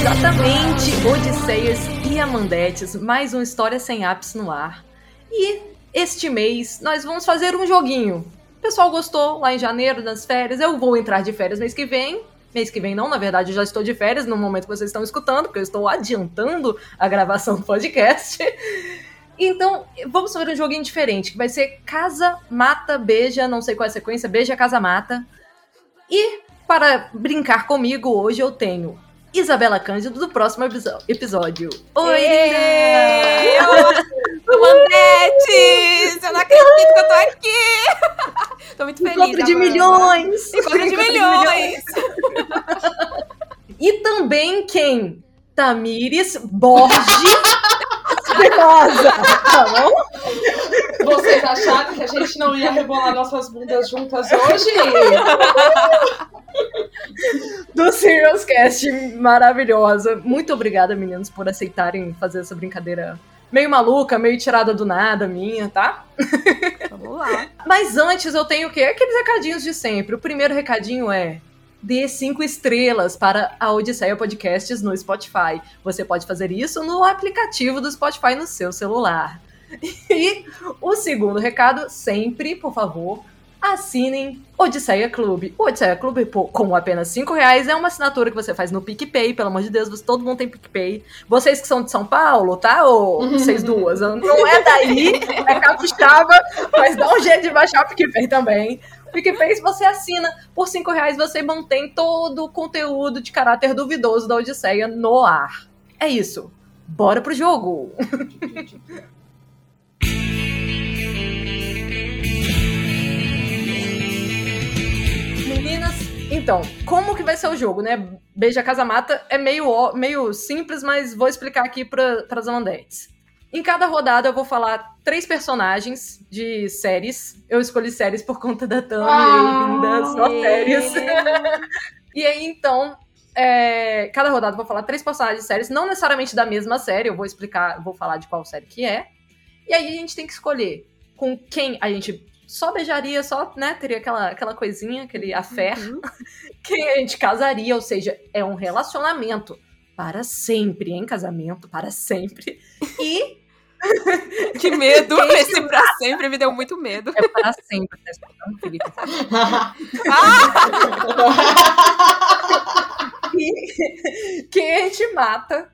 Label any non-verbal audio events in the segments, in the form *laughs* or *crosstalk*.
Exatamente, Odisseias e Amandetes, mais uma história sem ápice no ar. E este mês nós vamos fazer um joguinho. O pessoal gostou lá em janeiro, nas férias. Eu vou entrar de férias mês que vem. Mês que vem não, na verdade eu já estou de férias no momento que vocês estão escutando, porque eu estou adiantando a gravação do podcast. Então, vamos fazer um joguinho diferente, que vai ser Casa, Mata, Beija, não sei qual é a sequência, Beija, Casa, Mata. E para brincar comigo hoje eu tenho Isabela Cândido do próximo episódio. Oi! Mandetes! Eu não acredito que eu tô aqui! *laughs* Tô muito feliz. Encontro de agora. milhões! Encontro de milhões! *laughs* E também quem? Tamires Borges *laughs* Espinosa, tá bom? Vocês acharam que a gente não ia rebolar nossas bundas juntas hoje? Do Serious Cast maravilhosa. Muito obrigada, meninos, por aceitarem fazer essa brincadeira meio maluca, meio tirada do nada minha, tá? Vamos lá. Mas antes eu tenho o quê? Aqueles recadinhos de sempre. O primeiro recadinho é dê cinco estrelas para a Odisseia Podcasts no Spotify. Você pode fazer isso no aplicativo do Spotify no seu celular. *laughs* E o segundo recado, sempre, por favor, assinem Odisseia Clube. O Odisseia Clube, pô, com apenas 5 reais, é uma assinatura que você faz no PicPay, pelo amor de Deus, todo mundo tem PicPay. Vocês que são de São Paulo, tá? Ou vocês duas? Não é daí, é capixaba, mas dá um jeito de baixar o PicPay também. PicPay, você assina por 5 reais, você mantém todo o conteúdo de caráter duvidoso da Odisseia no ar. É isso. Bora pro jogo! *laughs* Meninas, então, como que vai ser o jogo, né? Beija Casa Mata é meio, meio simples, mas vou explicar aqui para as Amandetes. Em cada rodada eu vou falar três personagens de séries. Eu escolhi séries por conta da Tami, Ah, linda, só séries. *laughs* e aí, então, é, cada rodada eu vou falar três personagens de séries, não necessariamente da mesma série, eu vou explicar, vou falar de qual série que é. E aí a gente tem que escolher com quem a gente só beijaria, só, né, teria aquela, aquela coisinha, aquele affair, Uhum. *laughs* quem a gente casaria, ou seja, é um relacionamento para sempre, em casamento para sempre. E *laughs* Que medo! Esse pra sempre me deu muito medo. é para sempre, Felipe? *laughs* E quem a gente mata.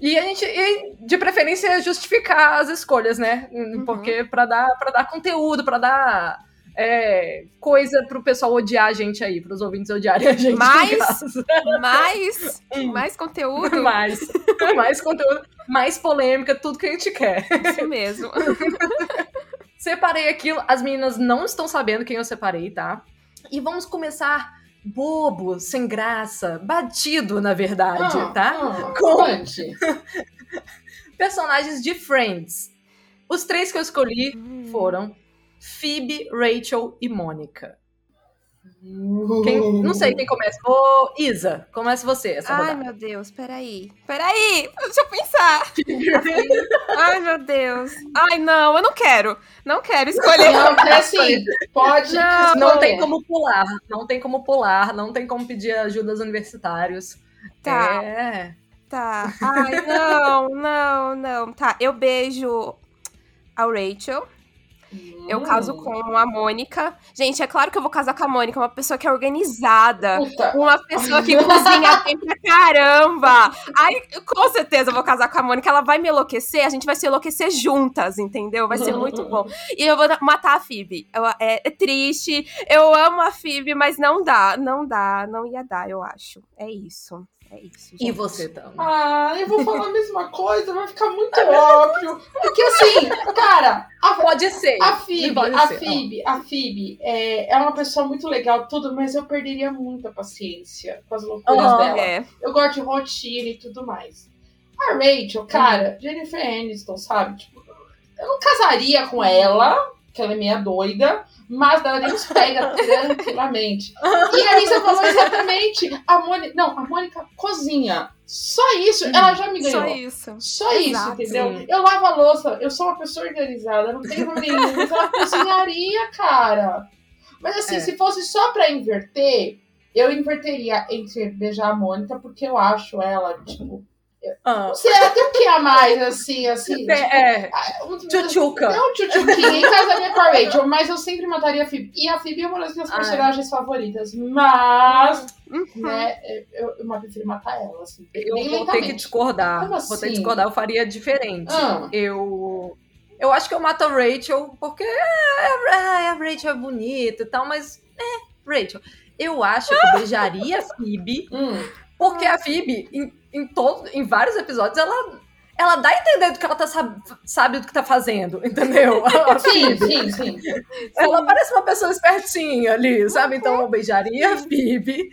E a gente, e de preferência, justificar as escolhas, né? Porque para dar, pra dar conteúdo, para dar é, coisa pro pessoal odiar a gente aí, pros ouvintes odiarem a gente. em Mais? casa. Mais, mais conteúdo. mais, mais conteúdo, mais polêmica, tudo que a gente quer. Isso mesmo. Separei aquilo, as meninas não estão sabendo quem eu separei, tá? E vamos começar bobo, sem graça, batido, na verdade, Ah, tá? ah, Com- conte. *laughs* Personagens de Friends. Os três que eu escolhi Hum. foram Phoebe, Rachel e Mônica. Quem- não sei quem começa. Ô, Isa, começa você essa Ai, rodada. meu Deus, peraí. Peraí, deixa eu pensar. *laughs* Ai, meu Deus. Ai, não, eu não quero. Não quero escolher. Não, é assim, pode. Não. Não tem como pular, não tem como pular, não tem como pedir ajuda aos universitários. Tá. É. Tá. Ai, não, não, não. Tá, eu beijo a Rachel. Eu caso com a Mônica. Gente, é claro que eu vou casar com a Mônica, uma pessoa que é organizada. Puta. Uma pessoa que cozinha *laughs* bem pra caramba. Ai, com certeza eu vou casar com a Mônica. Ela vai me enlouquecer, a gente vai se enlouquecer juntas, entendeu? Vai ser muito bom. E eu vou matar a Phoebe. Eu- é, é triste. Eu amo a Phoebe, mas não dá. Não dá. Não ia dar, eu acho. É isso. É isso. E você, Tama? Ah, eu vou falar a mesma coisa, vai ficar muito *laughs* óbvio. Porque assim, cara, a, *laughs* Pode ser. a Pode a Phoebe, a Phoebe é, é uma pessoa muito legal, tudo, mas eu perderia muita paciência com as loucuras Aham. dela. É. Eu gosto de rotina e tudo mais. A Rachel, cara, Jennifer Aniston, sabe? Tipo, eu não casaria com ela, que ela é meia doida, mas daria uns pega *laughs* tranquilamente. E a Lisa falou exatamente. A Mônica. Não, a Mônica cozinha. Só isso, ela já me ganhou. Só isso. Só isso, Exato. entendeu? Eu lavo a louça, eu sou uma pessoa organizada, não tenho problema nenhum, mas ela cozinharia, cara. Mas assim, É. se fosse só pra inverter, eu inverteria entre beijar a Mônica, porque eu acho ela, tipo. Ah. Não sei, ela tem o que a mais, assim, assim. É, tipo, é, ah, um- tchutchuca. Não, tchutchuquinha em casaria com a Rachel, mas eu sempre mataria a Phoebe. E a Phoebe é uma das minhas Ai. personagens favoritas. Mas, Uhum. né, eu, eu, prefiro matar ela, assim. Eu vou ter que discordar. Como Vou ter que assim? discordar, eu faria diferente. Ah. Eu. Eu acho que eu mato a Rachel porque é, é, a Rachel é bonita e tal, mas é, Rachel. Eu acho que eu beijaria a Phoebe, Hum. porque a Phoebe, em, todo, em vários episódios, ela, ela dá a entender do que ela tá, sab- sabe do que tá fazendo, entendeu? A *laughs* Sim, Phoebe. sim, sim. Ela parece uma pessoa espertinha ali, sabe? Então eu beijaria a Phoebe,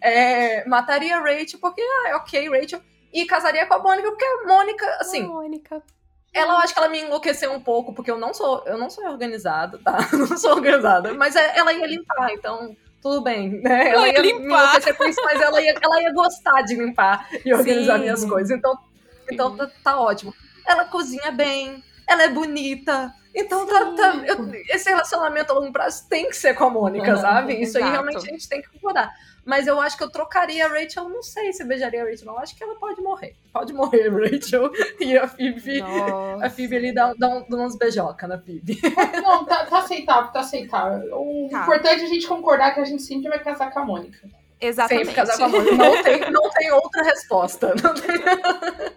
é, mataria a Rachel, porque, ah, é ok, Rachel, e casaria com a Mônica, porque a Mônica, assim, Mônica. ela eu acho que ela me enlouqueceu um pouco, porque eu não sou, eu não sou organizada, tá? *laughs* Não sou organizada, mas é- ela ia limpar, então tudo bem, né? Ela ia limpar. isso, mas ela ia, ela ia gostar de limpar e organizar Sim. minhas coisas. Então, então tá, tá ótimo. Ela cozinha bem, ela é bonita. Então tá, tá- eu- esse relacionamento a longo prazo tem que ser com a Mônica, Uhum, sabe? Isso aí exato. realmente a gente tem que concordar. Mas eu acho que eu trocaria a Rachel, não sei se eu beijaria a Rachel, não. Eu acho que ela pode morrer. Pode morrer, *laughs* Rachel. E a Phoebe. Nossa. A Phoebe ali dá, dá, um- dá uns beijoca na Phoebe. *laughs* Não, tá, tá aceitável, tá aceitável. O Tá. importante é a gente concordar que a gente sempre vai casar com a Mônica. Exatamente. Sempre casar com a Mônica. Não tem, não tem outra resposta. Não *laughs* tem-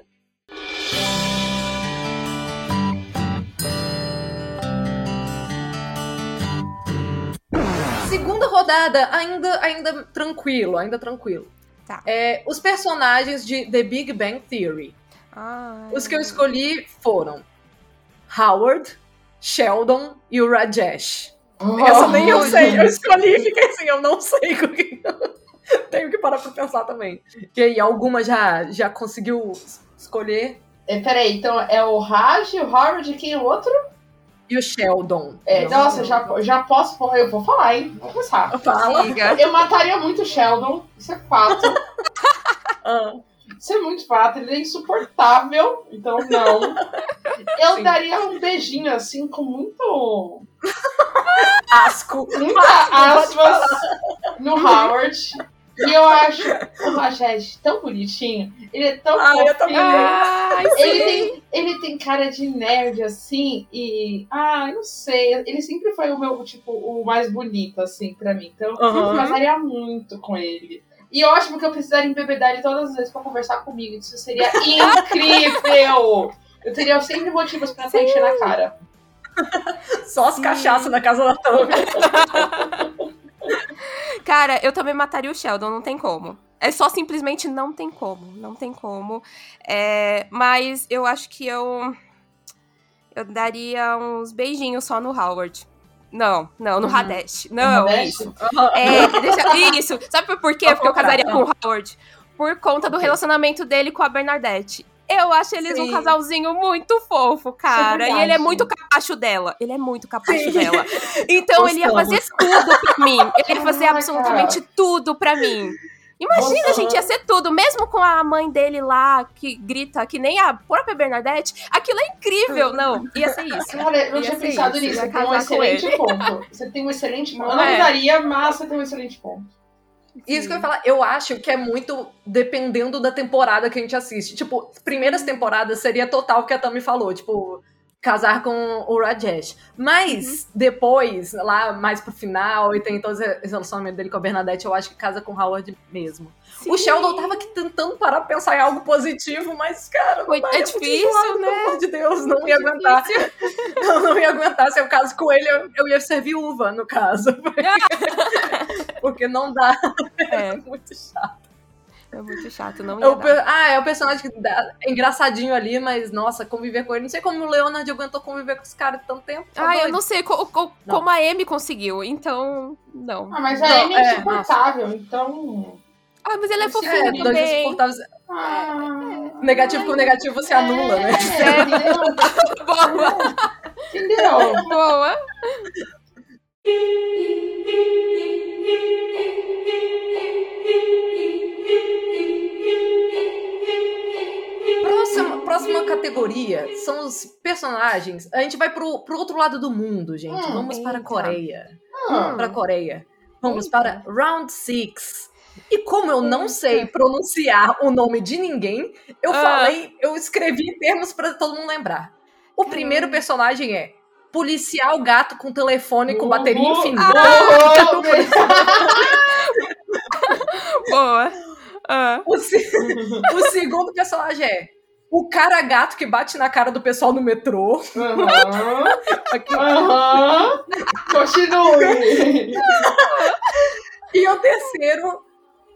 Segunda rodada, ainda, ainda tranquilo, ainda tranquilo. Tá. É, os personagens de The Big Bang Theory. Ai. Os que eu escolhi foram Howard, Sheldon e o Rajesh. Essa nem eu Oh, sei. Eu escolhi e fiquei assim, eu não sei com quem. *laughs* Tenho que parar pra pensar também. E aí, alguma já, já conseguiu escolher? É, peraí, então é o Raj, o Howard e quem é o outro? E o Sheldon. É, Não, nossa, não. já, já posso. Eu vou falar, hein? Vou começar. *laughs* Fala. Siga. Eu mataria muito o Sheldon, isso é fato. *laughs* Ah, Isso é muito fato, ele é insuportável, então não. Eu Sim. daria um beijinho assim com muito. *laughs* asco. muita aspas no Howard. E eu acho o Rajesh tão bonitinho. Ele é tão Ah, eu fofinho. também. Ai, Ele sim. tem, ele tem cara de nerd, assim, e. Ah, eu não sei. Ele sempre foi o meu, tipo, o mais bonito, assim, pra mim. Então, Aham. eu casaria muito com ele. E eu acho que eu precisaria embebedar ele todas as vezes pra conversar comigo. Isso seria *laughs* incrível! Eu teria sempre motivos pra estar enchendo a cara. Só as Sim. cachaças na casa da Tami. *laughs* Cara, eu também mataria o Sheldon, não tem como. É só simplesmente não tem como. Não tem como. É, mas eu acho que eu. Eu daria uns beijinhos só no Howard. Não, não, no Uhum. Hadesh. Não, Hadesh? isso. É, deixa- isso. Sabe por quê? Porque eu casaria com o Howard. Por conta do relacionamento dele com a Bernadette. Eu acho eles um Sim. casalzinho muito fofo, cara. e ele é muito capacho dela. Ele é muito capacho Sim. dela. Então ele ia fazer tudo pra mim. Ele ia fazer absolutamente tudo pra mim. Imagina, Nossa. gente, ia ser tudo. Mesmo com a mãe dele lá, que grita que nem a própria Bernadette, aquilo é incrível. Não, ia ser isso. Cara, eu não Ia tinha pensado isso, nisso. Você tem um excelente ele. ponto. Você tem um excelente *laughs* ponto. Eu Não não é? daria, mas você tem um excelente ponto. Isso que eu ia falar, eu acho que é muito dependendo da temporada que a gente assiste. Tipo, primeiras temporadas seria total o que a Tami falou, tipo, casar com o Rajesh. Mas depois, lá mais pro final, e tem todo esse relacionamento dele com a Bernadette, eu acho que casa com o Howard mesmo. O Sheldon tava aqui tentando parar pra pensar em algo positivo, mas, cara, Foi- é difícil, zoado, né? Pelo amor de Deus, não ia aguentar. Eu *laughs* não ia aguentar. Se eu caso com ele, eu, eu ia ser viúva, no caso. *laughs* Porque não dá. É, É muito chato. é muito chato, não É o ia per- dar. Ah, é o personagem que dá- é engraçadinho ali, mas, nossa, conviver com ele. Não sei como o Leonard aguentou conviver com esse cara tanto tempo. tá Ah, eu não sei co- co- Não. como a Amy conseguiu, então, não. Ah, mas a Não, Amy é é, insuportável, então. Ah, mas ele é fofinho É, dois também. insuportáveis. Ah, Negativo com negativo se anula, né? É? *laughs* Boa, Entendeu? boa. Próxima, próxima categoria são os personagens. A gente vai pro, pro outro lado do mundo, gente. Hum, Vamos para a eita. Coreia. Ah, Para a Coreia. Vamos para round six. E como eu não sei pronunciar o nome de ninguém, eu Ah. falei, eu escrevi termos pra todo mundo lembrar. O primeiro personagem é policial gato com telefone com bateria infinita. *laughs* Beleza. Boa. Ah. O, se- *laughs* o segundo personagem é o cara gato que bate na cara do pessoal no metrô. Aham. Aqui. *laughs* Aham. Continue. E o terceiro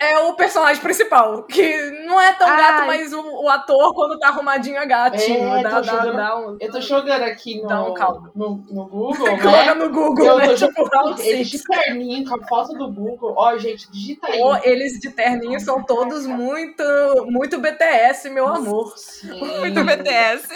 é o personagem principal, que não é tão Ai. gato, mas o, o ator, quando tá arrumadinho, é gatinho. É, dá, tô dá, jogando- dá um. Eu tô jogando aqui no, Dá um caldo. no, no Google, *laughs* Coloca né? no Google, Eu né? tô Tipo, round Eles de terninho, com a foto do Google. Ó, gente, digita aí. Pô, eles de terninho são todos muito, muito BTS, meu amor. Sim. Muito BTS.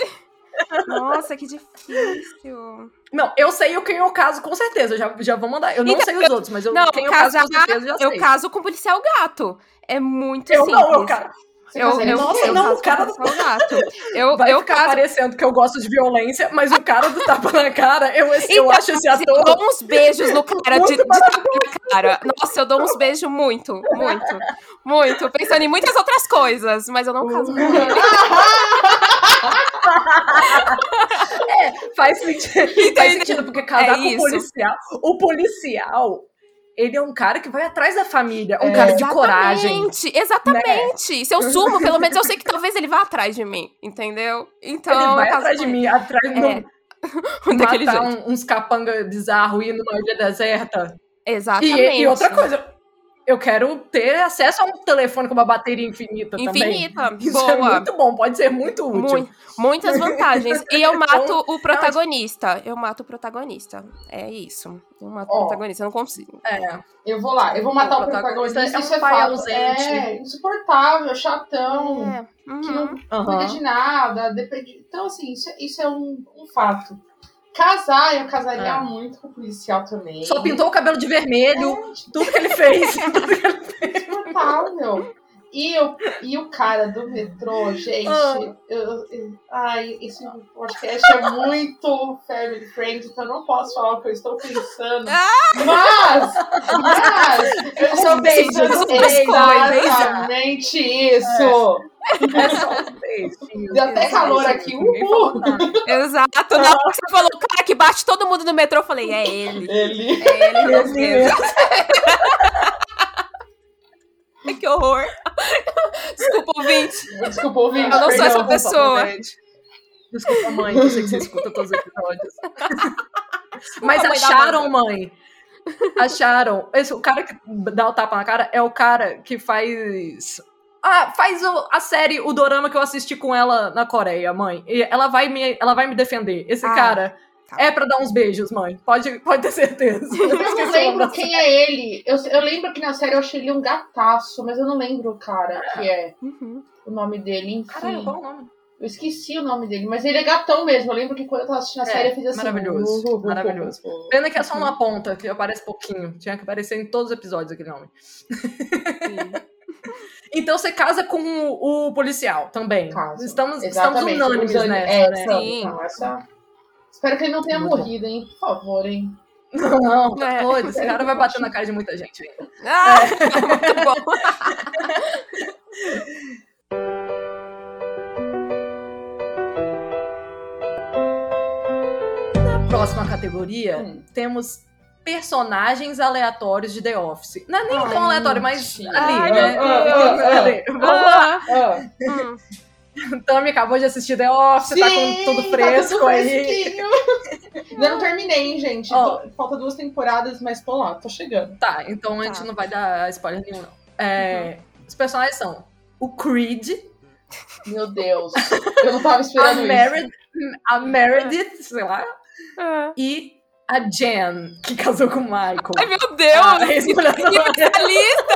*laughs* Nossa, que difícil. Não, eu sei o quem eu caso com certeza, já, já vou mandar. Eu não Então, sei os outros, mas eu, Não, quem eu caso com certeza já eu sei. caso com o policial gato. É muito Eu simples. não, eu cara. Eu, eu, com Nossa, eu não, o cara com o policial gato. *laughs* Eu, Vai eu ficar caso parecendo que eu gosto de violência, mas o cara do tapa na cara, eu, eu Então, acho esse Eu ator. dou uns beijos no cara de, Muito de tapa na cara. Nossa, eu dou uns beijos muito, muito, muito. Pensando em muitas outras coisas, mas eu não caso com *laughs* ele. *laughs* Faz sentido. Faz Entendeu? sentido, porque casar É com o policial. O policial, ele é um cara que vai atrás da família, um É. cara de coragem. Exatamente, exatamente. Se eu sumo, pelo menos eu sei que talvez ele vá atrás de mim, entendeu? Então, Ele vai atrás de ele. mim, atrás de É, *laughs* daquele matar um- uns capanga bizarro e ir numa ilha deserta. Exatamente. E, e outra coisa, eu quero ter acesso a um telefone com uma bateria infinita, também. Infinita, *laughs* Isso boa. é muito bom, pode ser muito útil. Mui- muitas *laughs* vantagens. E eu mato Então, o protagonista. Eu mato o protagonista. É isso. Eu mato Ó. o protagonista. Eu não consigo. É. Eu vou lá, eu vou matar O o protagonista. protagonista é um isso é pai fato. ausente. É, insuportável, chatão, É. que Uhum. não Aham. cuida de nada, depende. Então, assim, isso, é- isso é um, um fato. Casar, eu casaria É. muito com o policial também. Só pintou o cabelo de vermelho, É, tudo que ele fez. *laughs* tudo que ele insuportável. E, o e o cara do metrô, gente, Ah. eu- eu- ai, esse podcast é muito family friend, então eu não posso falar o que eu estou pensando. Mas, mas, eu Só estou pensando exatamente isso. É só um. Deu até calor aqui, uhul. Exato. Na hora que você falou o cara que bate todo mundo no metrô, eu falei, é ele. Ele. É ele Esse mesmo. que horror. Desculpa, ouvinte. Desculpa, ouvinte. Eu não sou essa pessoa. Desculpa, mãe, eu sei que você escuta todos os episódios. Mas acharam, mãe? Acharam. Esse, o cara que dá o tapa na cara é o cara que faz. Ah, faz o- a série, o dorama que eu assisti com ela na Coreia, mãe. E ela vai me, ela vai me defender. Esse Ah, cara tá. é pra dar uns beijos, mãe. Pode, pode ter certeza. Eu não *laughs* Esqueci o nome lembro quem é ele. Eu, eu lembro que na série eu achei ele um gataço, mas eu não lembro o cara que é Uhum. o nome dele. Enfim, Caralho, qual o nome? eu esqueci o nome dele, mas ele é gatão mesmo. Eu lembro que quando eu tava assistindo a É, série eu fiz assim. maravilhoso, uh, uh, uh, maravilhoso. uh, uh. Pena que é só uma ponta, que aparece pouquinho. Tinha que aparecer em todos os episódios aquele nome. Sim. *laughs* Então você casa com o, o policial também. Caso. Estamos, estamos unânimes nessa, é, né? Sim. não, essa- Espero que ele não tenha Muito bom. morrido, hein? Por favor, hein? Não, não, tá É. Esse cara vai bater na cara de muita gente ainda. Ah, muito bom. *laughs* Na próxima categoria, Hum. temos personagens aleatórios de The Office. Não é nem Ai, tão aleatório, mas ali, Ai, né? Vamos lá. Ah, Hum. *laughs* Tami acabou de assistir The Office, tá com tudo sim, fresco tá tudo aí. *laughs* não terminei, hein, gente. Ó. Falta duas temporadas, mas tô lá, tô chegando. Tá, então a gente Tá. não vai dar spoiler nenhum, não. É, Os personagens são o Creed, Meu Deus. Eu não tava a, esperando isso. Mered- a Meredith, sei lá, Ah. e a Jen, que casou com o Michael. Ai, meu Ah, Deus! ex-mulher Que especialista!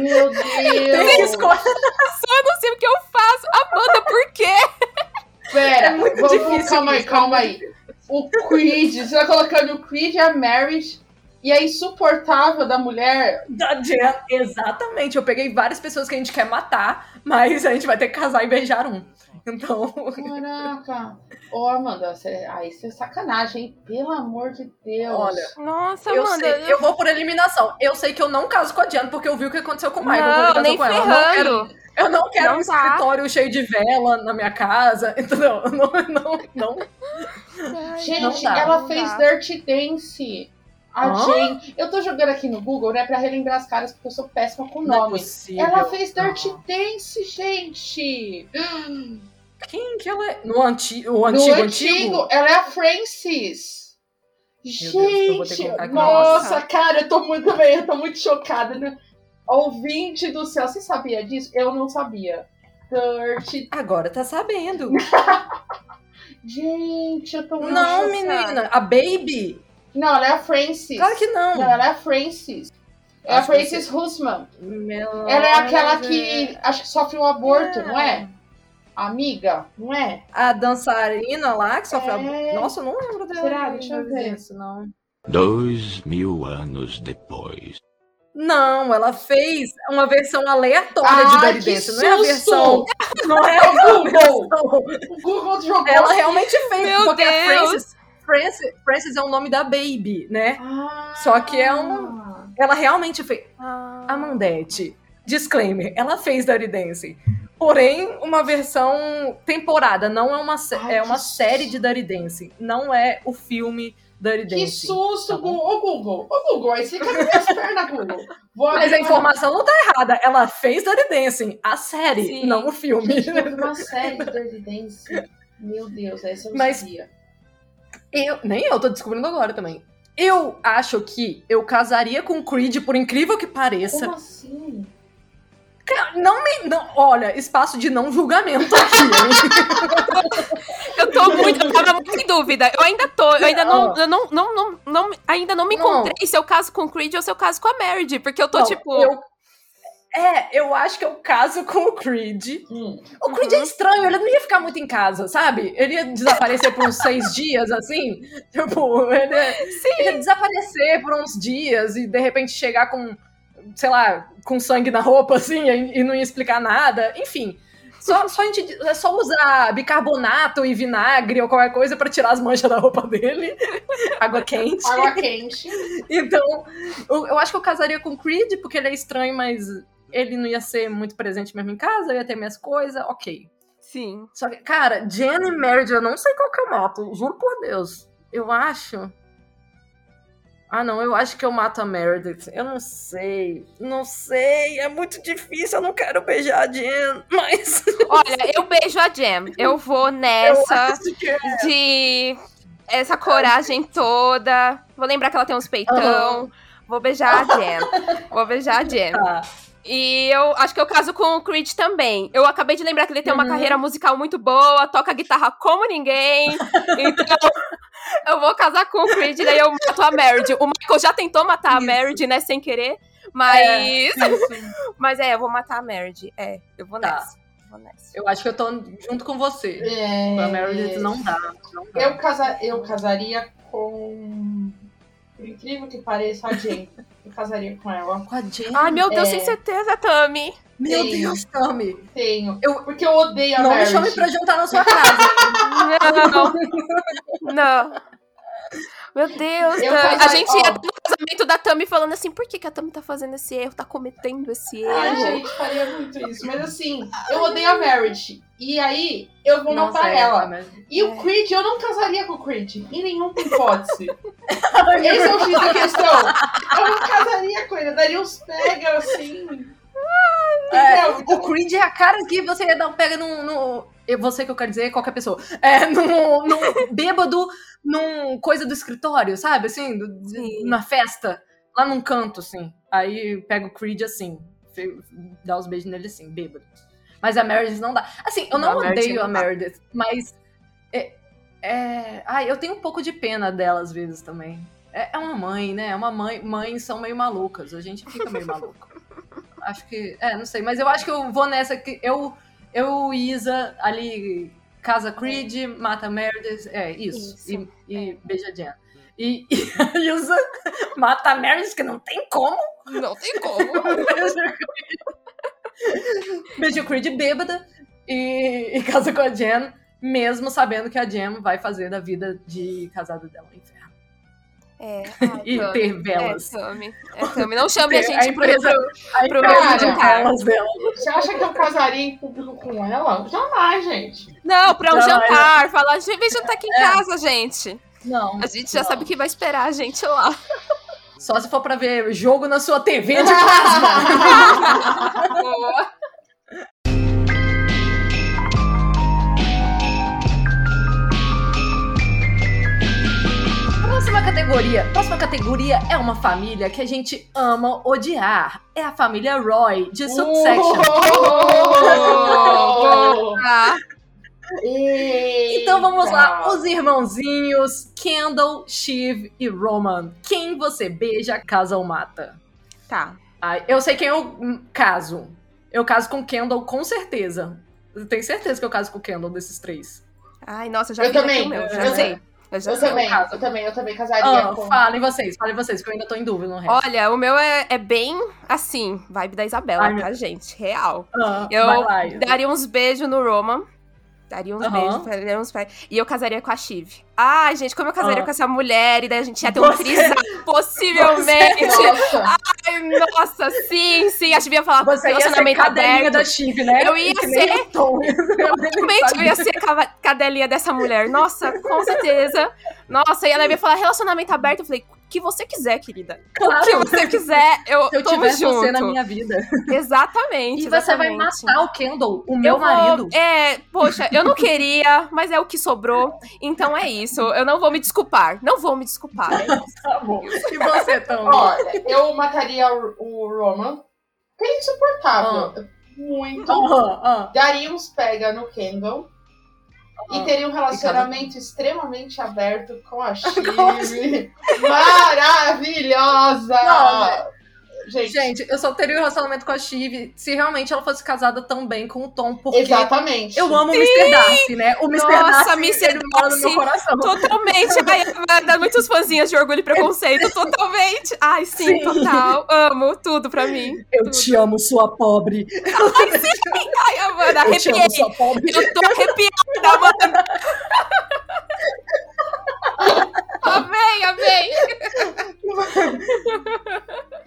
Meu Deus. escolher. Eu não sei o que eu faço. Amanda, por quê? Pera, É muito vamos- difícil Calma aí, calma aí. O Creed, você tá colocando o Creed e a Marriage e a insuportável da mulher. Da Jen, exatamente. Eu peguei várias pessoas que a gente quer matar, mas a gente vai ter que casar e beijar um. Então. Caraca. Ô, Amanda, você, aí você é sacanagem, hein? Pelo amor de Deus. Olha, Nossa, eu, Amanda. sei, eu vou por eliminação. Eu sei que eu não caso com a Diana, porque eu vi o que aconteceu com o Michael. não, quando ele nem casou com ela. Eu não quero- ferrando. Eu não quero Não um dá. escritório cheio de vela na minha casa, *laughs* entendeu? Não, não, não. Gente, Não dá, ela não fez dá. Dirty Dance. A Hã? Jane. Eu tô jogando aqui no Google, né, pra relembrar as caras, porque eu sou péssima com Não é ela fez Dirty. Dance, gente. Quem que ela é? No anti... o no antigo, antigo, antigo? ela é a Francis. Deus, Gente, aqui. nossa, cara, eu tô muito bem, eu tô muito chocada. Né? Ouvinte do céu, você sabia disso? Eu não sabia. Dirty. Agora tá sabendo. *laughs* Gente, eu tô muito Não, chocada. menina. A Baby? Não, ela é a Francis. Claro que não. Não, ela é a Francis. É a que Francis Hussman. Ela é aquela que acho que sofre um aborto, É. não é? Amiga, não é? A dançarina lá que sofre É. a... Nossa, eu não lembro dela. Será? Deixa eu ver. Isso, não. Dois mil anos depois. Não, ela fez uma versão aleatória Ai, de Dirty Dance. Não é a versão. Não é É a o Google! versão. O Google jogou. Ela realmente fez. Meu porque a Deus! Frances, Frances, Frances é o nome da Baby, né? Ah. Só que é um- Ela realmente fez. Ah. Amandete, disclaimer, ela fez Dirty Dancing. Porém, uma versão temporada, não é uma, Ai, é uma que série de Dirty Dancing. Não é o filme Dirty Que Dancing. susto, Tá. Google. Ô, Google. Ô, Google, aí fica nas minhas pernas, Google. Vou Mas a informação não tá errada. Ela fez Dirty Dancing, a série, Sim. não o filme. Gente, uma série de Dirty Dance. Meu Deus, essa eu não Mas- sabia. Eu, nem eu tô descobrindo agora também. Eu acho que eu casaria com o Creed, por incrível que pareça. Como assim? Não me. Não, olha, espaço de não julgamento aqui? *laughs* Eu tô muito, eu tava muito em dúvida. Eu ainda tô, eu ainda não, Não. eu não, não, não, não- ainda não me Não. encontrei se eu caso com o Creed ou se eu caso com a Meredith, porque eu tô Não, tipo, eu- É, eu acho que eu caso com o Creed. Hum. O Creed é estranho, ele não ia ficar muito em casa, sabe? Ele ia desaparecer por uns seis *laughs* dias, assim. Tipo, ele ia, ele ia desaparecer por uns dias e de repente chegar com, sei lá, com sangue na roupa, assim, e, não ia explicar nada. Enfim. Só, só a gente, é só usar bicarbonato e vinagre ou qualquer coisa pra tirar as manchas da roupa dele. *laughs* Água quente. Água quente. Então, eu, eu acho que eu casaria com o Creed, porque ele é estranho, mas ele não ia ser muito presente mesmo em casa, eu ia ter minhas coisas, ok. sim. Só que, cara, Jenny e Meredith, eu não sei qual que eu mato, juro por Deus. Eu acho. Ah, não, eu acho que eu mato a Meredith. Eu não sei. Não sei, é muito difícil, eu não quero beijar a Jen, *laughs* mas. Olha, eu beijo a Jam. Eu vou Eu nessa que é. de essa coragem toda. Vou lembrar que ela tem uns peitão. Vou beijar a Jam. Vou beijar a Jam. Tá. E eu acho que eu caso com o Creed também. Eu acabei de lembrar que ele tem uma Uhum. carreira musical muito boa, toca guitarra como ninguém. Então, *laughs* eu vou casar com o Creed, daí eu mato a Meredith. O Michael já tentou matar a Isso. Meredith, né, sem querer. Mas, É, isso. *laughs* mas é, eu vou matar a Meredith. É, eu vou Tá. nessa. Eu acho que eu tô junto com você. É... Com a Meredith não dá. Não dá. Eu, casa... eu casaria com. Por incrível que pareça, a Jane. *laughs* Eu casaria com ela. Com a. Ai, meu Deus, É. sem certeza, Tami. Meu Sim. Deus, Tami. Tenho. Eu- Porque eu odeio a Não me chame pra jantar na sua casa. *laughs* Não. Não. Meu Deus, Eu Tami. A gente ó. ia no casamento da Tami falando assim, por que, que a Tami tá fazendo esse erro, tá cometendo esse A erro? gente faria muito isso. Mas assim, eu odeio a Meredith. E aí, eu vou Não matar sei, ela. mas- E o Creed, eu não casaria com o Creed. Em nenhuma *laughs* hipótese. Esse é o X da questão. Eu não casaria com ele. Eu daria uns pega assim. É, o Creed é a cara que você ia dar um pega num. no eu- você que eu quero dizer, qualquer pessoa. É, num, num bêbado, num coisa do escritório, sabe? Assim, do- na festa, lá num canto, assim. Aí pega o Creed assim, dá os beijos nele assim, bêbado. Mas a Meredith não dá. Assim, eu não, Não, a Meredith odeio não a. Meredith, mas. É, é, ai, eu tenho um pouco de pena dela às vezes também. É, é uma mãe, né? É uma mãe. Mães são meio malucas. A gente fica meio maluco. *laughs* Acho que. É, não sei. Mas eu acho que eu vou nessa que eu, eu Isa, ali, casa Creed, mata Meredith. É, isso. Isso, E, e beija a Jen. E, e a Isa *laughs* mata a Meredith, que não tem como. Não tem como. *laughs* Beija o Creed. Bêbada. e, e casa com a Jen, mesmo sabendo que a Jen vai fazer da vida de casada dela um inferno. É, *laughs* ai, E ter velas. É, Tami. É. Não chame a gente a empresa- pro, A Pro de velas dela. Você acha que eu casaria em público com ela? Jamais, gente. Não, pra um Não, jantar. Falar, vem jantar aqui em É. casa, gente. Não. A gente já não. sabe que vai esperar a gente lá. Só se for pra ver jogo na sua TV de *laughs* plasma. Boa. Próxima categoria. Próxima categoria é uma família que a gente ama odiar. É a família Roy, de Subsection. Oh! *laughs* Ah, Então vamos lá, os irmãozinhos Kendall, Shiv e Roman. Quem você beija, casa ou mata? tá. Ai, eu sei quem eu caso. Eu caso com Kendall com certeza. Eu tenho certeza que eu caso com o Kendall desses três. Ai, nossa, eu já Eu vi também. meu. Já Eu- sei. Eu já Eu também, caso. eu também, eu também casaria Ah, com. falem vocês, falem vocês, que eu ainda tô em dúvida no resto. Olha, o meu é, é bem assim, vibe da Isabela, Ai, meu- tá, gente? Real. Ah, Eu daria uns beijos no Roman. Daria uns Aham. beijos, daria uns E eu casaria com a Shiv. Ai, gente, como eu casaria Ah. com essa mulher? E daí a gente ia ter um Você- trisal, *laughs* possivelmente. Nossa, Ai, nossa, sim, sim. A Shiv ia falar Você ia ser relacionamento cadelinha aberto. da Chiv, né? Eu ia ser- Tom. *laughs* Realmente, eu ia ser cadelinha dessa mulher. Nossa, com certeza. Nossa, e ela ia falar relacionamento aberto. Eu falei, que você quiser, querida. Claro. O que você quiser, eu Se eu tivesse junto. você na minha vida. Exatamente. E você vai exatamente. matar o Kendall, o meu Eu vou- marido. É, poxa, eu não queria, mas é o que sobrou. Então é isso. Eu não vou me desculpar. Não vou me desculpar. É isso. *laughs* Tá bom. E você, Tom? olha, eu mataria o, o Roman. Que é insuportável. Muito. Ah, ah. Daria uns pega no Kendall. E teria um relacionamento extremamente aberto com a *laughs* Chive. Maravilhosa! Não, Gente, Gente, eu só teria um relacionamento com a Chiv se realmente ela fosse casada tão bem com o Tom, porque exatamente. eu amo o Mr. Darcy, né? O Mr. Nossa, Darcy, Mr. ele mora no meu Darcy. coração. Totalmente. Ai, vai dar muitos fãzinhas de orgulho e preconceito. *laughs* Totalmente. Ai, sim, Sim. total. Amo tudo pra mim. Eu te amo, sua pobre. Ai, Amanda, Eu te arrepiei. amo, sua pobre. Eu tô arrepiada, Amanda. *laughs* Amei, *laughs* amei.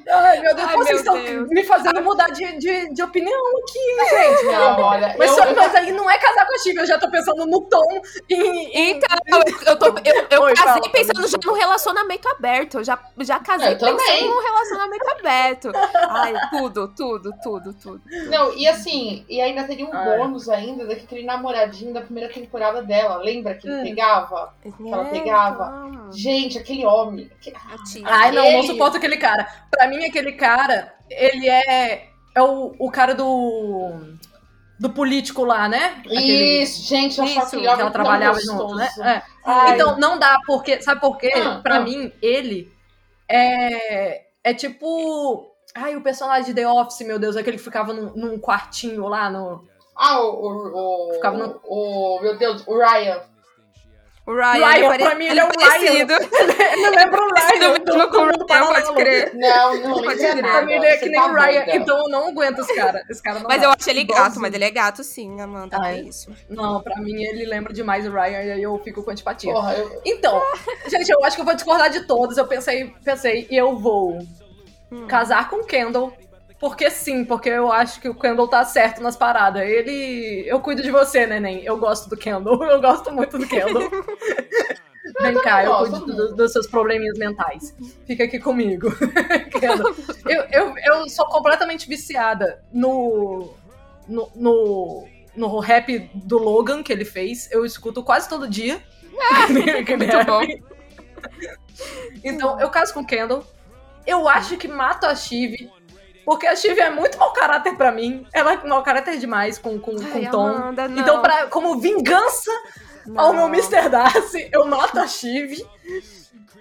Ai, meu Deus, Ai, vocês meu estão Deus. me fazendo mudar de, de, de opinião aqui, hein, gente. Não, olha, Mas, eu, só- eu- mas aí não é casar com a Chiv, eu já tô pensando no Tom e. Então, eu, eu, tô, eu, eu Oi, casei fala, pensando fala. já no relacionamento aberto. Eu já, já casei Eu também. pensando no relacionamento aberto. Ai, tudo, tudo, tudo, tudo. Não, e assim, e ainda teria um Ai. bônus ainda daquele namoradinho da primeira temporada dela. Lembra que ele Hum. pegava? ela pegava. Gente, aquele homem. que- eu te- Ai, não, não suporto aquele cara. Pra mim, aquele cara, ele é. É o, o cara do. Do político lá, né? Aquele- Isso, gente, eu Isso, que ela trabalhava junto, né? É. Ai, Então, não dá, porque. Sabe por quê? Ah, pra ah. mim, ele é. É tipo. Ai, o personagem de The Office, meu Deus, aquele que ficava num, num quartinho lá no. Ah, o, o, o, Ficava no- o- Meu Deus, o Ryan. O Ryan, Ryan, ele pra pare- mim, ele é o parecido. Ele lembra o Ryan. Parecido mesmo com o mundo Ryan, pode crer. Não, não Pode lembra crer. Pra mim, ele é que nem tá o Ryan. Então eu não aguento esse cara. Esse cara não Mas dá. eu acho ele gato, mas ele é gato sim, Amanda. Ai. É isso. Não, pra mim ele lembra demais o Ryan e aí eu fico com antipatia. Porra, eu... Então, gente, eu acho que eu vou discordar de todos. Eu pensei, pensei, e eu vou Hum. casar com o Kendall. Porque sim, porque eu acho que o Kendall tá certo nas paradas. Ele. Eu cuido de você, neném. Eu gosto do Kendall. *laughs* Eu gosto muito do Kendall. *laughs* Vem cá, eu gosto cuido muito. do- dos seus probleminhas mentais. Fica aqui comigo. *laughs* Kendall. Eu, eu, eu sou completamente viciada no. no, no no rap do Logan que ele fez, eu escuto quase todo dia. Aquele Muito bom. rap. Então, eu caso com o Kendall. Eu acho que mato a Shiv. Porque a Shiv é muito mau caráter pra mim. Ela é mau caráter demais com, com, com Ai, Tom. Amanda, não. Então, pra, como vingança ao meu Mr. Darcy, eu mato a Shiv.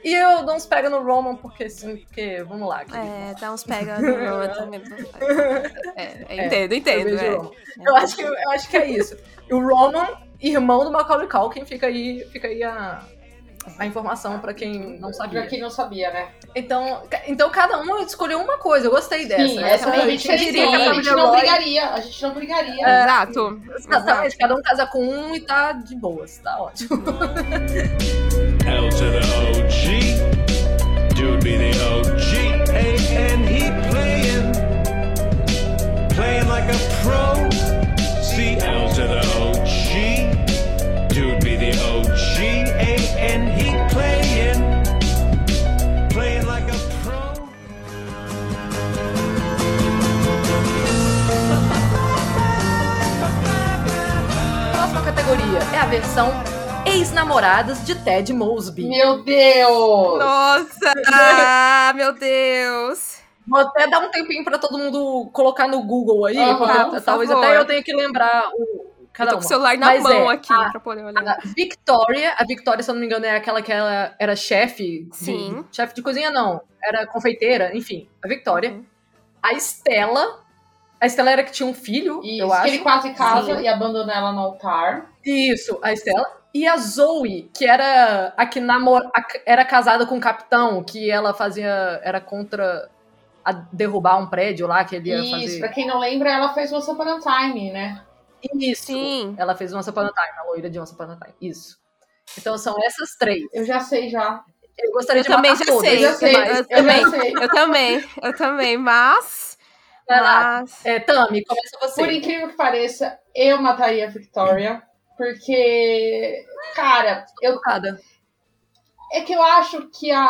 E eu dou uns pega no Roman, porque sim, porque. Vamos lá. querido. É, dá uns pega no Roman também. *laughs* É, é, entendo, Eu entendo. o é. Eu acho, que, eu acho que é isso. O Roman, irmão do Macaulay Culkin, fica aí, fica aí a, a informação pra quem não sabia. Pra quem não sabia, né? Então, então cada um escolheu uma coisa. Eu gostei dessa. Sim, essa Essa a diferença. diria que a A gente não brigaria. A gente não brigaria. É. Exato. Exatamente, cada um casa com um e tá de boas, tá ótimo. L to the OG. Ex-namoradas de Ted Mosby. Meu Deus! Nossa! Ah, *laughs* meu Deus! Vou até dar um tempinho pra todo mundo colocar no Google aí, porque por talvez favor. até eu tenha que lembrar o Eu cada tô uma. com o celular na Mas mão é, aqui a- pra poder olhar. A Victoria, a Victoria, se eu não me engano, é aquela que ela era chefe. de- Sim. Chefe de cozinha, não. Era confeiteira, enfim. A Victoria. Uhum. A Estela. A Estela era que tinha um filho, Isso, eu que acho. ele quase casa Sim. e abandona ela no altar. Isso, a Estela. E a Zoe, que era a que namor... a era casada com o capitão, que ela fazia. Era contra a derrubar um prédio lá que ele ia Isso, fazer. pra quem não lembra, ela fez Once Upon a Time, né? Isso. Sim. Ela fez Once Upon a Time, a loira de Once Upon a Time. Isso. Então são essas três. Eu já sei já. Eu gostaria Eu de também matar já todas. sei. Eu já sei, mas- eu, eu também. já sei. Eu também, eu também, mas. Vai lá. mas... É, Tami, começa você. Por incrível que pareça, eu mataria a Victoria. Porque, cara, eu, é que eu acho que a,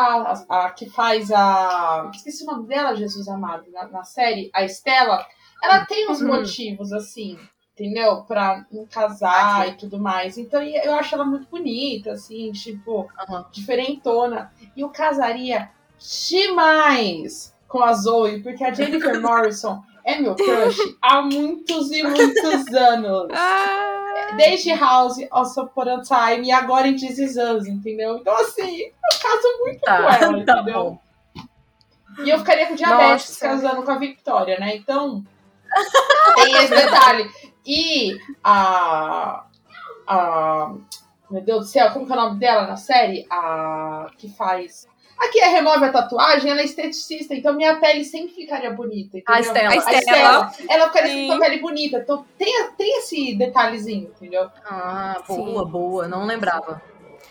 a, a que faz a. Esqueci o nome dela, Jesus amado, na, na série, a Estela, ela tem uns Uhum. motivos, assim, entendeu? Pra não casar e tudo mais. Então eu acho ela muito bonita, assim, tipo, Aham. diferentona. E eu casaria demais com a Zoe, porque a Jennifer *laughs* Morrison é meu crush há muitos e muitos anos. Ah, Desde House, Also Upon a Time e agora em This Is Us, entendeu? Então, assim, eu caso muito com Tá, ela, *laughs* tá entendeu? bom. E eu ficaria com diabetes Nossa. casando com a Victoria, né? Então, *laughs* tem esse detalhe. E a. a meu Deus do céu, como que é o nome dela na série? A que faz. A que remove a tatuagem, ela é esteticista, então minha pele sempre ficaria bonita. Entendeu? A Estela. A A Estela. Estela, ela ficaria Sim. sempre com a pele bonita. Então tem, tem esse detalhezinho, entendeu? Ah, Sim. boa, boa. Não lembrava.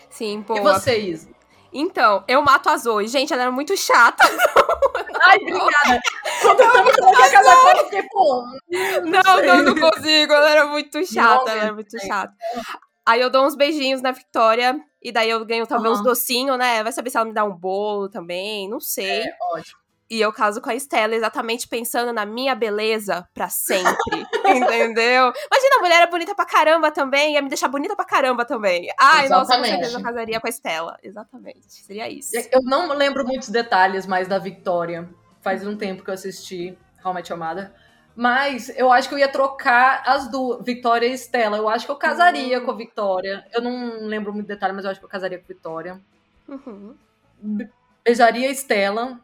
sim, E boa. você, Isa? Então, eu mato a Zoe. Gente, ela era muito chata. *laughs* Ai, obrigada. Quando eu tava falando fiquei, pô. Não, não, não consigo. Ela era muito chata. Não, ela era muito chata. Aí eu dou uns beijinhos na Victoria. E daí eu ganho talvez uns Aham. docinhos, né? Vai saber se ela me dá um bolo também. Não sei. É, ótimo. E eu caso com a Estela exatamente pensando na minha beleza pra sempre. *laughs* entendeu? Imagina, a mulher é bonita pra caramba também, ia me deixar bonita pra caramba também. Ai, nossa, com Exatamente. certeza eu casaria com a Estela. Exatamente. Seria isso. Eu não lembro muitos detalhes mais da Victoria. Faz um tempo que eu assisti How I Met Your Mother. Mas eu acho que eu ia trocar as duas, Victoria e Estela. Eu acho que eu casaria Hum. com a Victoria. Eu não lembro muito detalhe, mas eu acho que eu casaria com a Victoria. Uhum. Beijaria a Estela.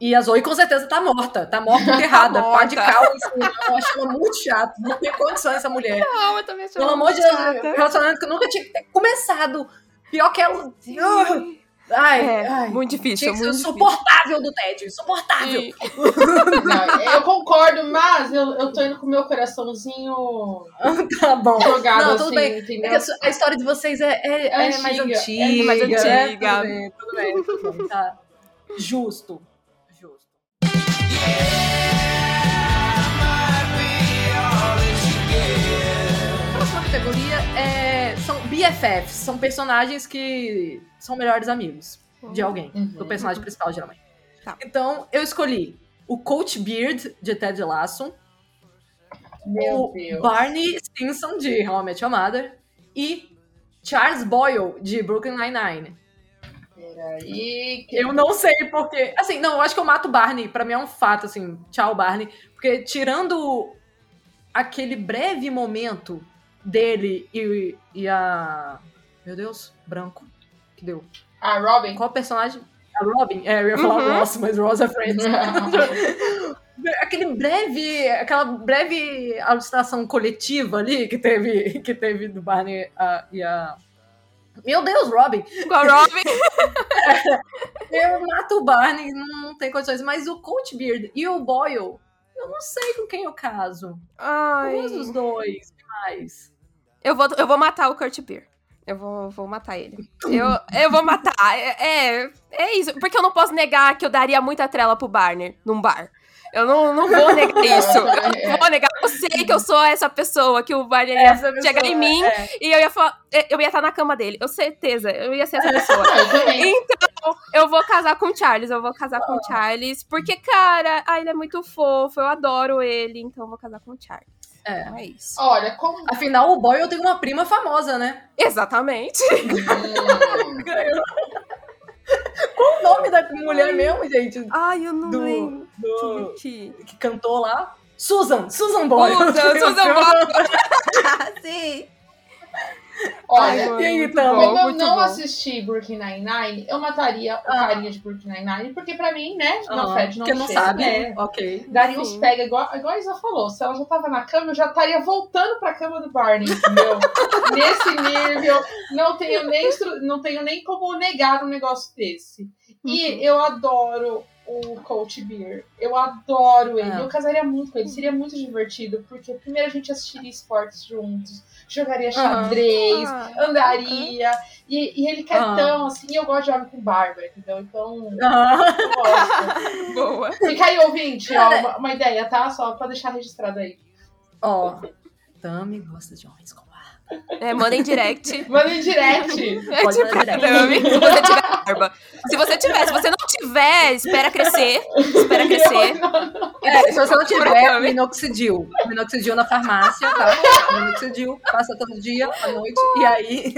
E a Zoe com certeza tá morta. Tá morta *laughs* enterrada. Tá Pá de cal. Assim, eu acho ela muito chata. Não tem condições essa mulher. Não, eu também acho Pelo amor de Deus, relacionamento que eu nunca tinha que ter começado. Pior que ela. Sim. Ai, É, ai. muito difícil, Tinha que ser muito difícil. insuportável do Ted. Insuportável. *laughs* Não, eu concordo, mas eu, eu tô indo com o meu coraçãozinho *laughs* Tá bom. jogado Não, tudo assim, bem. É a história de vocês é, é, É é mais antiga, antiga. é mais é, antiga. tudo bem, tudo bem, tudo bem, tá. Justo. Justo. BFFs. São personagens que são melhores amigos de alguém. Uhum. Do personagem principal, geralmente. Tá. Então, eu escolhi o Coach Beard, de Ted Lasso. Meu o Deus. Barney Stinson, de How I Met Your Mother, e Charles Boyle, de Brooklyn Nine-Nine. Peraí. Que... Eu não sei porque... Assim, não, eu acho que eu mato o Barney. Pra mim é um fato, assim. Tchau, Barney. Porque tirando aquele breve momento dele e, e a... Meu Deus, branco. Que deu? Ah, Robin. Qual personagem? A Robin? É, eu ia falar Uhum. Ross, mas Ross é Friends. *laughs* Aquele breve, aquela breve alucinação coletiva ali que teve, que teve do Barney a- e a, Meu Deus, Robin! Com a Robin. *laughs* Eu mato o Barney, não, não tem condições. Mas o Coach Beard e o Boyle, eu não sei com quem eu caso. Ai. Dos dois? Demais. Eu vou, eu vou matar o Kurt Beer. Eu vou, vou matar ele. Eu, eu vou matar. É, é, é isso. Porque eu não posso negar que eu daria muita trela pro Barney num bar. Eu não, não vou negar *laughs* isso. Eu não vou negar. Eu sei que eu sou essa pessoa que o Barney ia pessoa, chegar em mim é. e eu ia falar. Eu ia estar na cama dele. Eu certeza. Eu ia ser essa *laughs* pessoa. Então, eu vou casar com o Charles. Eu vou casar com o Charles. Porque, cara, ah, ele é muito fofo. Eu adoro ele. Então, eu vou casar com o Charles. É. Então, é isso. Olha, como. Afinal, o Boyle tem uma prima famosa, né? Exatamente. Hum, *laughs* Ganhou. Qual o nome da mulher mesmo, gente? Ai, eu não Do- lembro. Do, Que... que cantou lá? Susan! Susan Boyle! Susan, *laughs* Susan Boyle. *laughs* Sim. Olha, Ai, aí, então? bom, Como eu não bom. assisti Brooklyn Nine-Nine, eu mataria o Ah. carinha de Brooklyn Nine-Nine, porque pra mim, né, não Aham, fede, não Porque não sabe. né? Ok. Daria uns pega, igual, igual a Isa falou. Se ela já tava na cama, eu já estaria voltando pra cama do Barney, entendeu? *laughs* Nesse nível, não tenho, nem, não tenho nem como negar um negócio desse. E Uhum. eu adoro o Coach Beer. Eu adoro ele. Ah. Eu casaria muito com ele. Seria muito divertido, porque primeiro a gente assistiria esportes juntos, jogaria xadrez, Ah, andaria. E, e ele quer Ah. tão assim, e eu gosto de homem com barba, entendeu? Então, Ah, eu gosto. *laughs* Boa. Fica aí, ouvinte, ó, uma, uma ideia, tá? Só pra deixar registrado aí. Ó, Tami gosta de homens com barba. É, manda em direct. Manda em direct. É Pode tipo, mandar direct. Se você tiver barba. Se você tiver, se você não tiver, espera crescer. Espera crescer. É, se você não tiver, minoxidil. Minoxidil na farmácia, tá? Minoxidil, passa todo dia, à noite, e aí,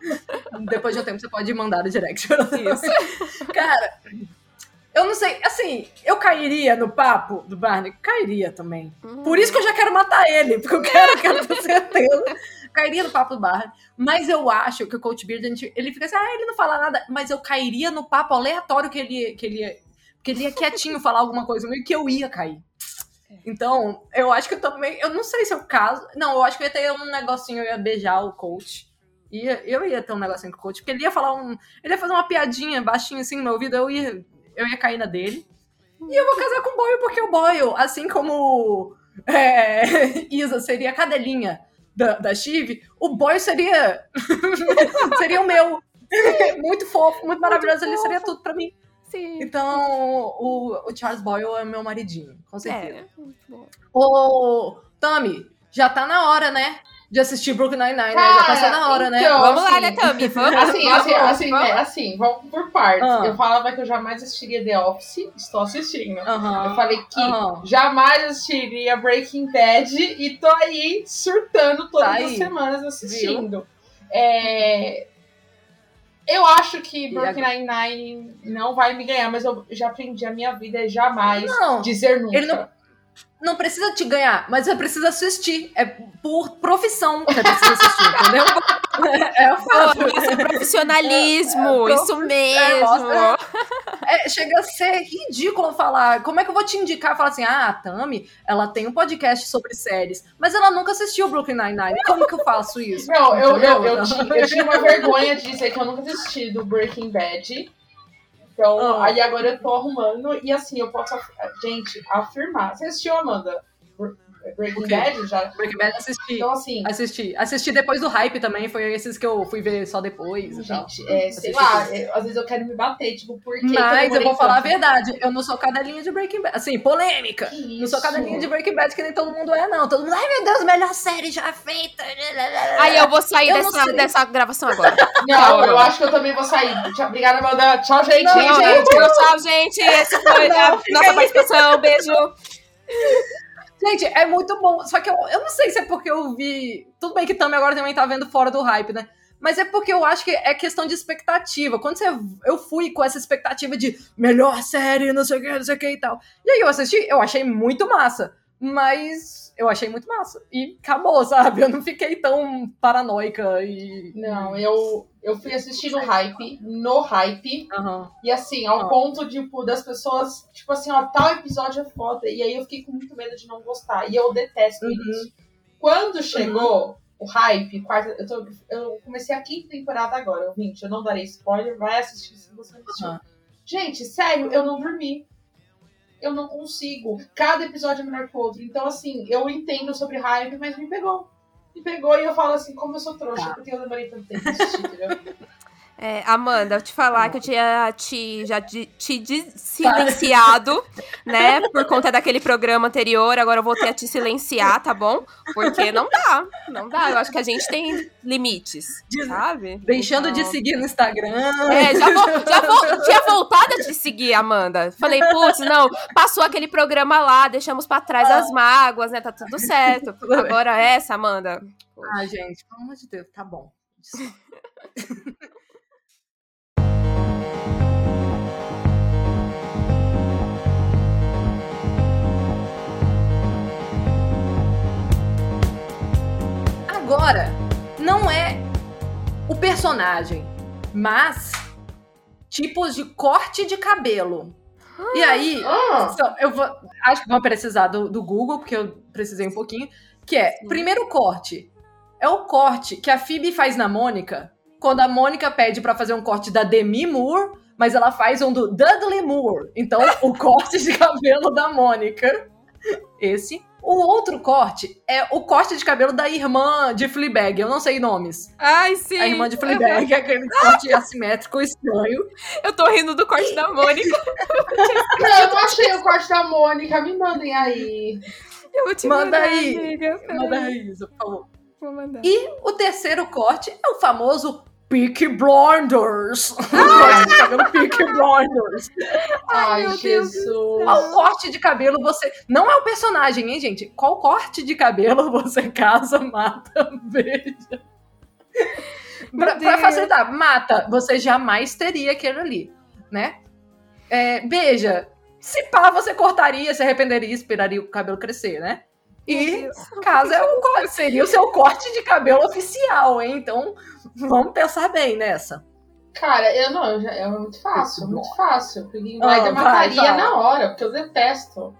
*laughs* depois de um tempo, você pode mandar o direct. Isso. *laughs* Cara, eu não sei, assim, eu cairia no papo do Barney? Cairia também. Por isso que eu já quero matar ele, porque eu quero, quero ter certeza. Cairia no papo do Barney. Mas eu acho que o Coach Beard, ele fica assim, ah, ele não fala nada. Mas eu cairia no papo aleatório que ele, que ele, ia- que ele ia quietinho falar alguma coisa meio que eu ia cair. Então, eu acho que eu também. Eu não sei se é o caso. Não, eu acho que eu ia ter um negocinho, eu ia beijar o coach. Ia, eu ia ter um negocinho com o coach, porque ele ia falar um. Ele ia fazer uma piadinha baixinha assim no meu ouvido, eu ia, eu ia cair na dele. E eu vou casar com o Boyle, porque o Boyle, assim como é, *laughs* Isa seria cadelinha da, da Chive, o Boyle seria. *laughs* seria o meu. Muito fofo, muito maravilhoso, ele seria tudo pra mim. Sim. Então, o, o Charles Boyle é meu maridinho, com certeza. É, muito bom. Ô, Tami, já tá na hora, né? De assistir Brooklyn Nine-Nine, né? Já passou na hora, né? então- Vamos lá, assim, né, Tami? *laughs* Vamos. Assim, vamos, assim, assim, vamos. né, assim, vamos por partes. Ah. Eu falava que eu jamais assistiria The Office, estou assistindo. Eu Aham. falei que Aham. jamais assistiria Breaking Bad e tô aí surtando todas Tá as aí. semanas assistindo. É, Eu acho que Brooklyn Nine-Nine não vai me ganhar, mas eu já aprendi a minha vida é jamais Não, dizer nunca. ele não- não precisa te ganhar, mas você precisa assistir. É por profissão que você precisa assistir, entendeu? *laughs* É o fato. Isso é profissionalismo, É, é, isso profi- mesmo. mostra- É, chega a ser ridículo falar. Como é que eu vou te indicar? Falar assim, ah, a Tami, ela tem um podcast sobre séries, mas ela nunca assistiu Brooklyn Nine-Nine. Como que eu faço isso? Não, eu, eu, eu, Entendeu? tinha, eu tinha uma vergonha de dizer que eu nunca assisti do Breaking Bad. Então, Ah. aí agora eu tô arrumando e assim, eu posso, gente, afirmar. Você assistiu, Amanda? Br- Breaking O quê? Bad? Já? Breaking Bad assisti. Então, assim, Assisti. Assisti depois do hype também, foi esses que eu fui ver só depois e tal. gente, é, sei lá, é, às vezes eu quero me bater, tipo, por que que Mas eu demorei vou falar a tanto? verdade, eu não sou cadelinha de Breaking Bad. Assim, polêmica. Não sou cadelinha de Breaking Bad que nem todo mundo é, não. Todo mundo, ai meu Deus, melhor série já feita. Aí eu vou sair Eu dessa, dessa gravação agora. *laughs* Não, eu acho que eu também vou sair. Obrigada, Amanda. Tchau, gente. Não, Tchau, gente. Tchau, gente. Esse foi Não, a nossa participação. Beijo. *laughs* Gente, é muito bom. Só que eu, eu não sei se é porque eu vi. Tudo bem que também agora também tá vendo fora do hype, né? Mas é porque eu acho que é questão de expectativa. Quando você, eu fui com essa expectativa de melhor série, não sei o que, não sei o que e tal. E aí eu assisti, eu achei muito massa. Mas eu achei muito massa. E acabou, sabe? Eu não fiquei tão paranoica e. Não, eu, eu fui assistir no hype, no hype. Aham. E assim, ao Ah. ponto, tipo, das pessoas, tipo assim, ó, tal episódio é foda. E aí eu fiquei com muito medo de não gostar. E eu detesto Uhum. isso. Quando chegou, o hype, quarta, eu, tô, eu comecei a quinta temporada agora, ouvinte, eu não darei spoiler, vai assistir se você não assistiu. Gente, sério, eu não dormi. Eu não consigo. Cada episódio é melhor que o outro. Então, assim, eu entendo sobre hype, mas me pegou. Me pegou e eu falo assim, como eu sou trouxa, Tá. porque eu demorei tanto tempo assistir, entendeu? É, Amanda, eu te falar que eu tinha te, já de- te de- silenciado, *laughs* né? Por conta daquele programa anterior. Agora eu voltei a te silenciar, tá bom? Porque não dá. Não dá. Eu acho que a gente tem limites, Diz- sabe? Deixando de Então- seguir no Instagram. É, já, vo- já vo- tinha voltado a te seguir, Amanda. Falei, putz, não, passou aquele programa lá, deixamos pra trás as mágoas, né? Tá tudo certo. *laughs* Agora essa, Amanda. Ah, gente, pelo amor de Deus, tá bom. *laughs* Agora, não é o personagem, mas tipos de corte de cabelo. E aí, Ah, eu vou, acho que vou precisar do, do Google, porque eu precisei um pouquinho. Que é, primeiro corte. É o corte que a Phoebe faz na Mônica, quando a Mônica pede pra fazer um corte da Demi Moore, mas ela faz um do Dudley Moore. Então, o corte de cabelo da Mônica. Esse. O outro corte é o corte de cabelo da irmã de Fleabag. Eu não sei nomes. Ai, sim. A irmã de Fleabag, *laughs* aquele corte assimétrico estranho. Eu tô rindo do corte da Mônica. *laughs* não, eu não achei o corte da Mônica, me mandem aí. Eu vou te Manda mandar, aí. amiga. Manda isso, por favor. Vou mandar. E o terceiro corte é o famoso Peaky Blinders. *laughs* Corte de cabelo Peaky Blinders. Ai, Deus Jesus. Qual corte de cabelo você. Não é o personagem, hein, gente? Qual corte de cabelo *laughs* você casa, mata, *laughs* beija? Pra, pra facilitar, mata, você jamais teria aquele ali, né? É, beija, se pá, você cortaria, se arrependeria, esperaria o cabelo crescer, né? E casa é o corte, seria o seu corte de cabelo oficial, hein? Então, vamos pensar bem nessa. Cara, eu não, eu já- é muito fácil, é muito fácil. Ah, Blinder vai, mataria fala. na hora, porque eu detesto.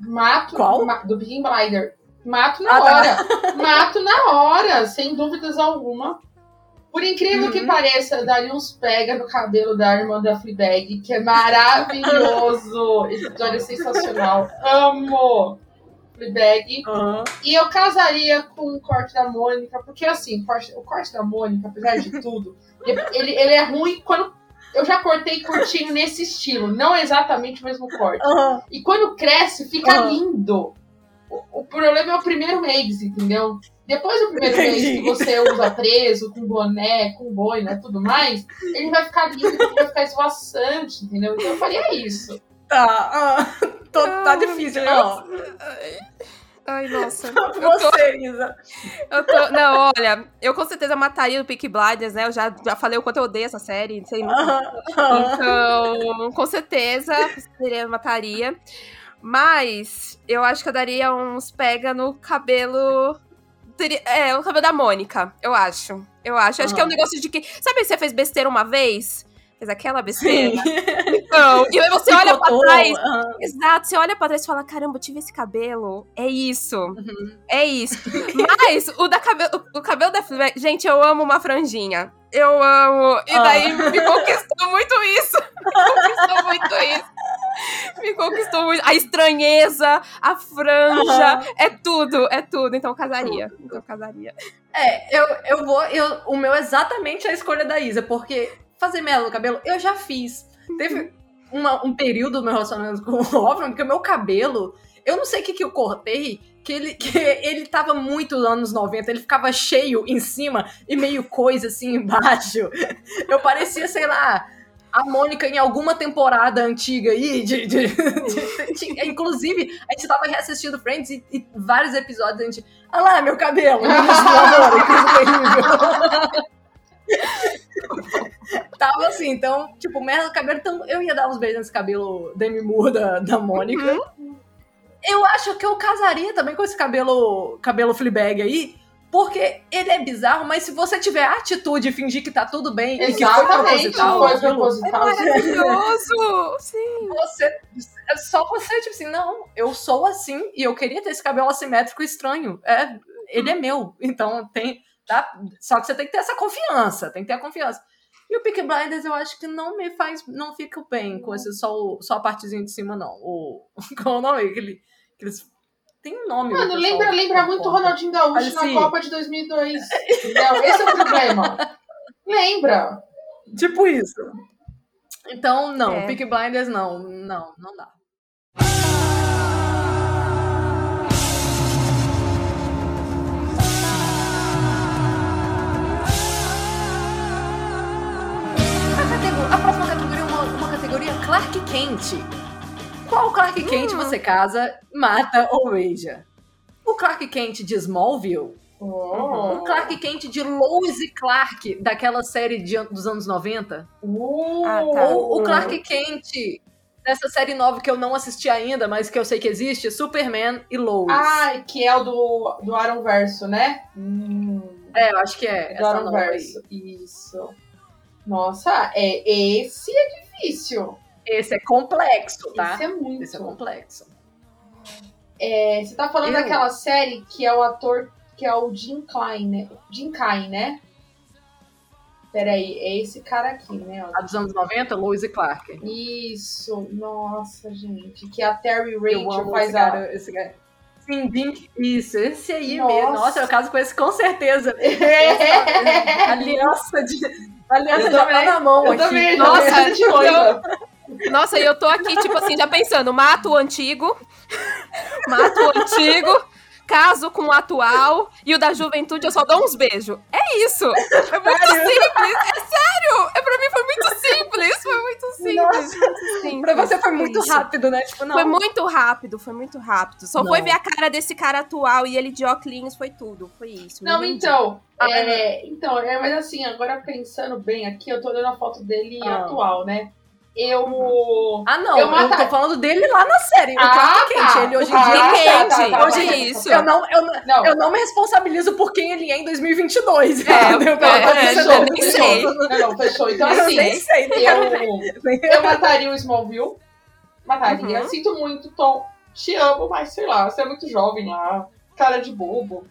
Mato Qual? ma- do Peaky Blinder. Mato na Ah, tá. hora. Mato na hora, sem dúvidas alguma. Por incrível que Uhum. pareça, eu daria uns pega no cabelo da irmã da Fleabag, que é maravilhoso. Esse episódio é sensacional. Amo Fleabag. E eu casaria com o corte da Mônica, porque assim, o corte, o corte da Mônica, apesar de tudo, *laughs* ele, ele é ruim quando. Eu já cortei curtinho nesse estilo, não exatamente o mesmo corte. Aham. E quando cresce, fica Aham. lindo. O, o problema é o primeiro mês, entendeu? Depois do primeiro mês Entendi. que você usa preso, com boné, com boina e tudo mais, ele vai ficar lindo, ele vai ficar esvoaçante, entendeu? Então eu faria isso. Tá, ah, tô- tá difícil, meu ó. Ai, nossa. Você, Isa. Eu tô... Não, olha, eu com certeza mataria o Peaky Blinders, né? Eu já, já falei o quanto eu odeio essa série, sei muito. Então, com certeza, seria, mataria. Mas eu acho que eu daria uns pega no cabelo. É, o cabelo da Mônica, eu acho. Eu acho. Acho que é um negócio de que. Sabe, você fez besteira uma vez? Fez aquela besteira? Sim. *laughs* Então, e aí você olha pra trás. aham. Exato, você olha pra trás e fala: caramba, eu tive esse cabelo. É isso. Uhum. É isso. Mas o, da cabelo, o cabelo da Fleabag, gente, eu amo uma franjinha. Eu amo. E Ah. daí me conquistou muito isso. *laughs* Me conquistou muito isso. Me conquistou muito. A estranheza, a franja, é tudo, é tudo. Então casaria. Então casaria. É, eu, eu vou. Eu, o meu é exatamente a escolha da Isa, porque fazer mela no cabelo eu já fiz. Teve uma- um período do meu relacionamento com o Lovren, porque o meu cabelo, eu não sei o que, que eu cortei, que ele, que ele tava muito nos anos 90, ele ficava cheio em cima e meio coisa assim embaixo. Eu parecia, sei lá. A Mônica em alguma temporada antiga aí, de, de- de- de- inclusive, a gente tava reassistindo Friends e, e vários episódios a gente. Olha lá, meu cabelo! Meninas *laughs* Tava assim, então, tipo, merda do cabelo, então eu ia dar uns beijos nesse cabelo Demi Moore da, da Mônica. Eu acho que eu casaria também com esse cabelo, cabelo Fleabag aí, porque ele é bizarro, mas se você tiver a atitude de fingir que tá tudo bem e que foi Exatamente, proposital, foi proposital. Maravilhoso! Sim. você, é só você, tipo assim, não, eu sou assim e eu queria ter esse cabelo assimétrico estranho. É, ele é meu. Então tem. Tá? Só que você tem que ter essa confiança, tem que ter a confiança. E o Peaky Blinders eu acho que não me faz, não fica bem com esse só, só a partezinha de cima, não. O, *laughs* qual é o nome? Aquele, aqueles, tem um nome. Mano, pessoal, lembra, lembra que muito o. Ronaldinho Gaúcho na sim. Copa de 2002. Entendeu? Esse é o problema. *laughs* Lembra? Tipo isso. Então, não, É. Peaky Blinders não, não, não dá. A, próxima categoria é uma, uma categoria Clark Kent. Qual Clark Kent você casa, mata ou beija? O Clark Kent de Smallville Oh. o Clark Kent de Lois e Clark, daquela série de dos anos 90. Uh, Ah, tá. Ou o Clark Kent dessa série nova que eu não assisti ainda, mas que eu sei que existe, Superman e Lois. Ai, que é o do, do Aaron Verso, né? Hum, É, eu acho que é. do Essa Aaron. Verso. Isso. Nossa, é, esse é difícil. Esse é complexo, tá? Esse é muito. Esse é complexo. É, você tá falando Eu? daquela série que é o ator que é o Jim Klein, né? Jim Klein, né? Peraí, é esse cara aqui, né? A dos anos 90, Lois e Clark. Isso, nossa, gente. Que a Terry Rachel faz esse a. cara, esse cara. Sim, Dink. Isso, esse aí Nossa. mesmo. Nossa, eu caso com esse com certeza. *laughs* aliança de. Aliança Eu já também, tá na mão Eu aqui. também, Nossa, Nossa, de noiva. Nossa, e eu tô aqui, tipo assim, já pensando, mato o antigo, *laughs* mato o antigo, caso com o atual, e o da juventude eu só dou uns beijos. É isso! É muito simples! É sério! É, pra mim foi muito simples! Foi muito simples! muito simples. Pra você foi muito isso. rápido, né? Tipo, não. Foi muito rápido, foi muito rápido. Só Não. foi ver a cara desse cara atual e ele de óculos, foi tudo. Foi isso. Não, então, Ah, é, então, é, mas assim, agora pensando bem aqui, eu tô olhando a foto dele Ah. atual, né? Eu. Ah, não. Eu Eu, tô falando dele lá na série. o Ah, Clark Kent. tá. Ele hoje em Ah, dia. tá, Quente, tá, tá, hoje tá, isso. Eu não, eu, não- eu não me responsabilizo por quem ele é em 2022. É, *laughs* entendeu? é, é, eu nem não sei. não, não, fechou. Então, Eu assim, nem sei. eu, *laughs* eu mataria o Smallville. Mataria. Uhum. Sinto muito, Tom. Te amo, mas sei lá, você é muito jovem lá. Cara de bobo.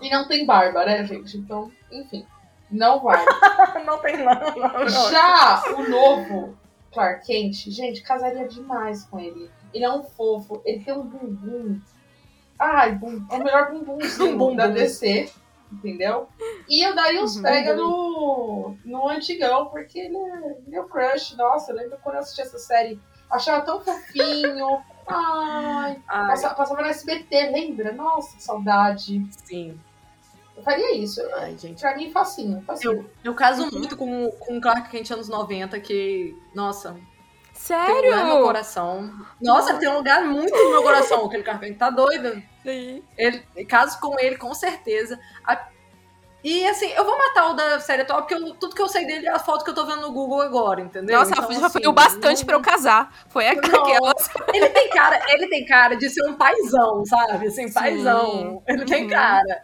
E não tem barba, né, gente? Então, enfim. Não vai. *laughs* Não tem não, não. Já o novo Clark Kent, gente, casaria demais com ele. Ele é um fofo, ele tem um bumbum. Ai, bum, é o melhor bumbumzinho Um *laughs* bumbum. da DC, entendeu? E eu daria uns Uhum. pega no, no antigão, porque ele é meu crush. Nossa, eu lembro quando eu assisti essa série, achava tão fofinho. *laughs* Ai, Ai, passa- passava no SBT, lembra? Nossa, que saudade. sim. Eu faria isso. Ai, gente. Pra mim, facinho, facinho. Eu, eu caso Uhum. muito com, com o Clark Kent anos 90, que, nossa, tem um Sério? lugar no meu coração. Nossa, tem um lugar muito no meu coração. Aquele Clark Kent tá doido. Sim. Ele, caso com ele, com certeza. A- e assim, eu vou matar o da série atual, porque eu- tudo que eu sei dele é a foto que eu tô vendo no Google agora, entendeu? Nossa, Então, já assim, foi o bastante não- pra eu casar. Foi Não. aquelas. Ele tem cara, ele tem cara de ser um paizão, sabe? Assim, Sim. paizão. Ele tem Uhum. cara.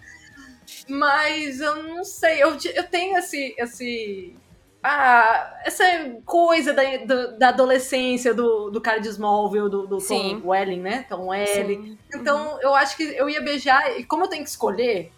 Mas eu não sei, eu, eu tenho esse. esse ah, essa coisa da, do- da adolescência do, do cara de Smallville, do, do Sim. Tom Welling, né? Tom Welling. Sim. Então, eu acho que eu ia beijar, e como eu tenho que escolher,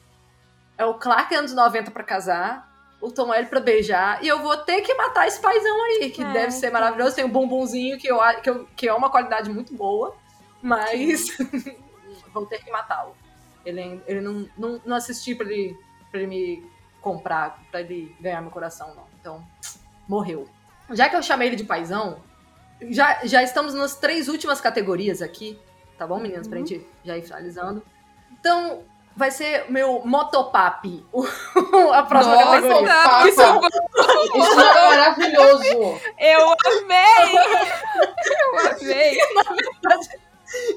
é o Clark anos 90 pra casar, o Tom Welling pra beijar, e eu vou ter que matar esse paizão aí, que É, deve ser então. maravilhoso, tem um bumbumzinho que, eu, que, eu, que é uma qualidade muito boa, mas *laughs* vou ter que matá-lo. Ele, ele não, não, não assisti pra ele, pra ele me comprar, pra ele ganhar meu coração, não. Então, morreu. Já que eu chamei ele de paizão, já, já estamos nas três últimas categorias aqui, tá bom, meninas? Pra Uhum. gente já ir finalizando. Então, vai ser meu motopap, *laughs* a próxima Nossa, categoria. Papa. Isso é Isso é maravilhoso. Eu amei! Eu amei! *laughs*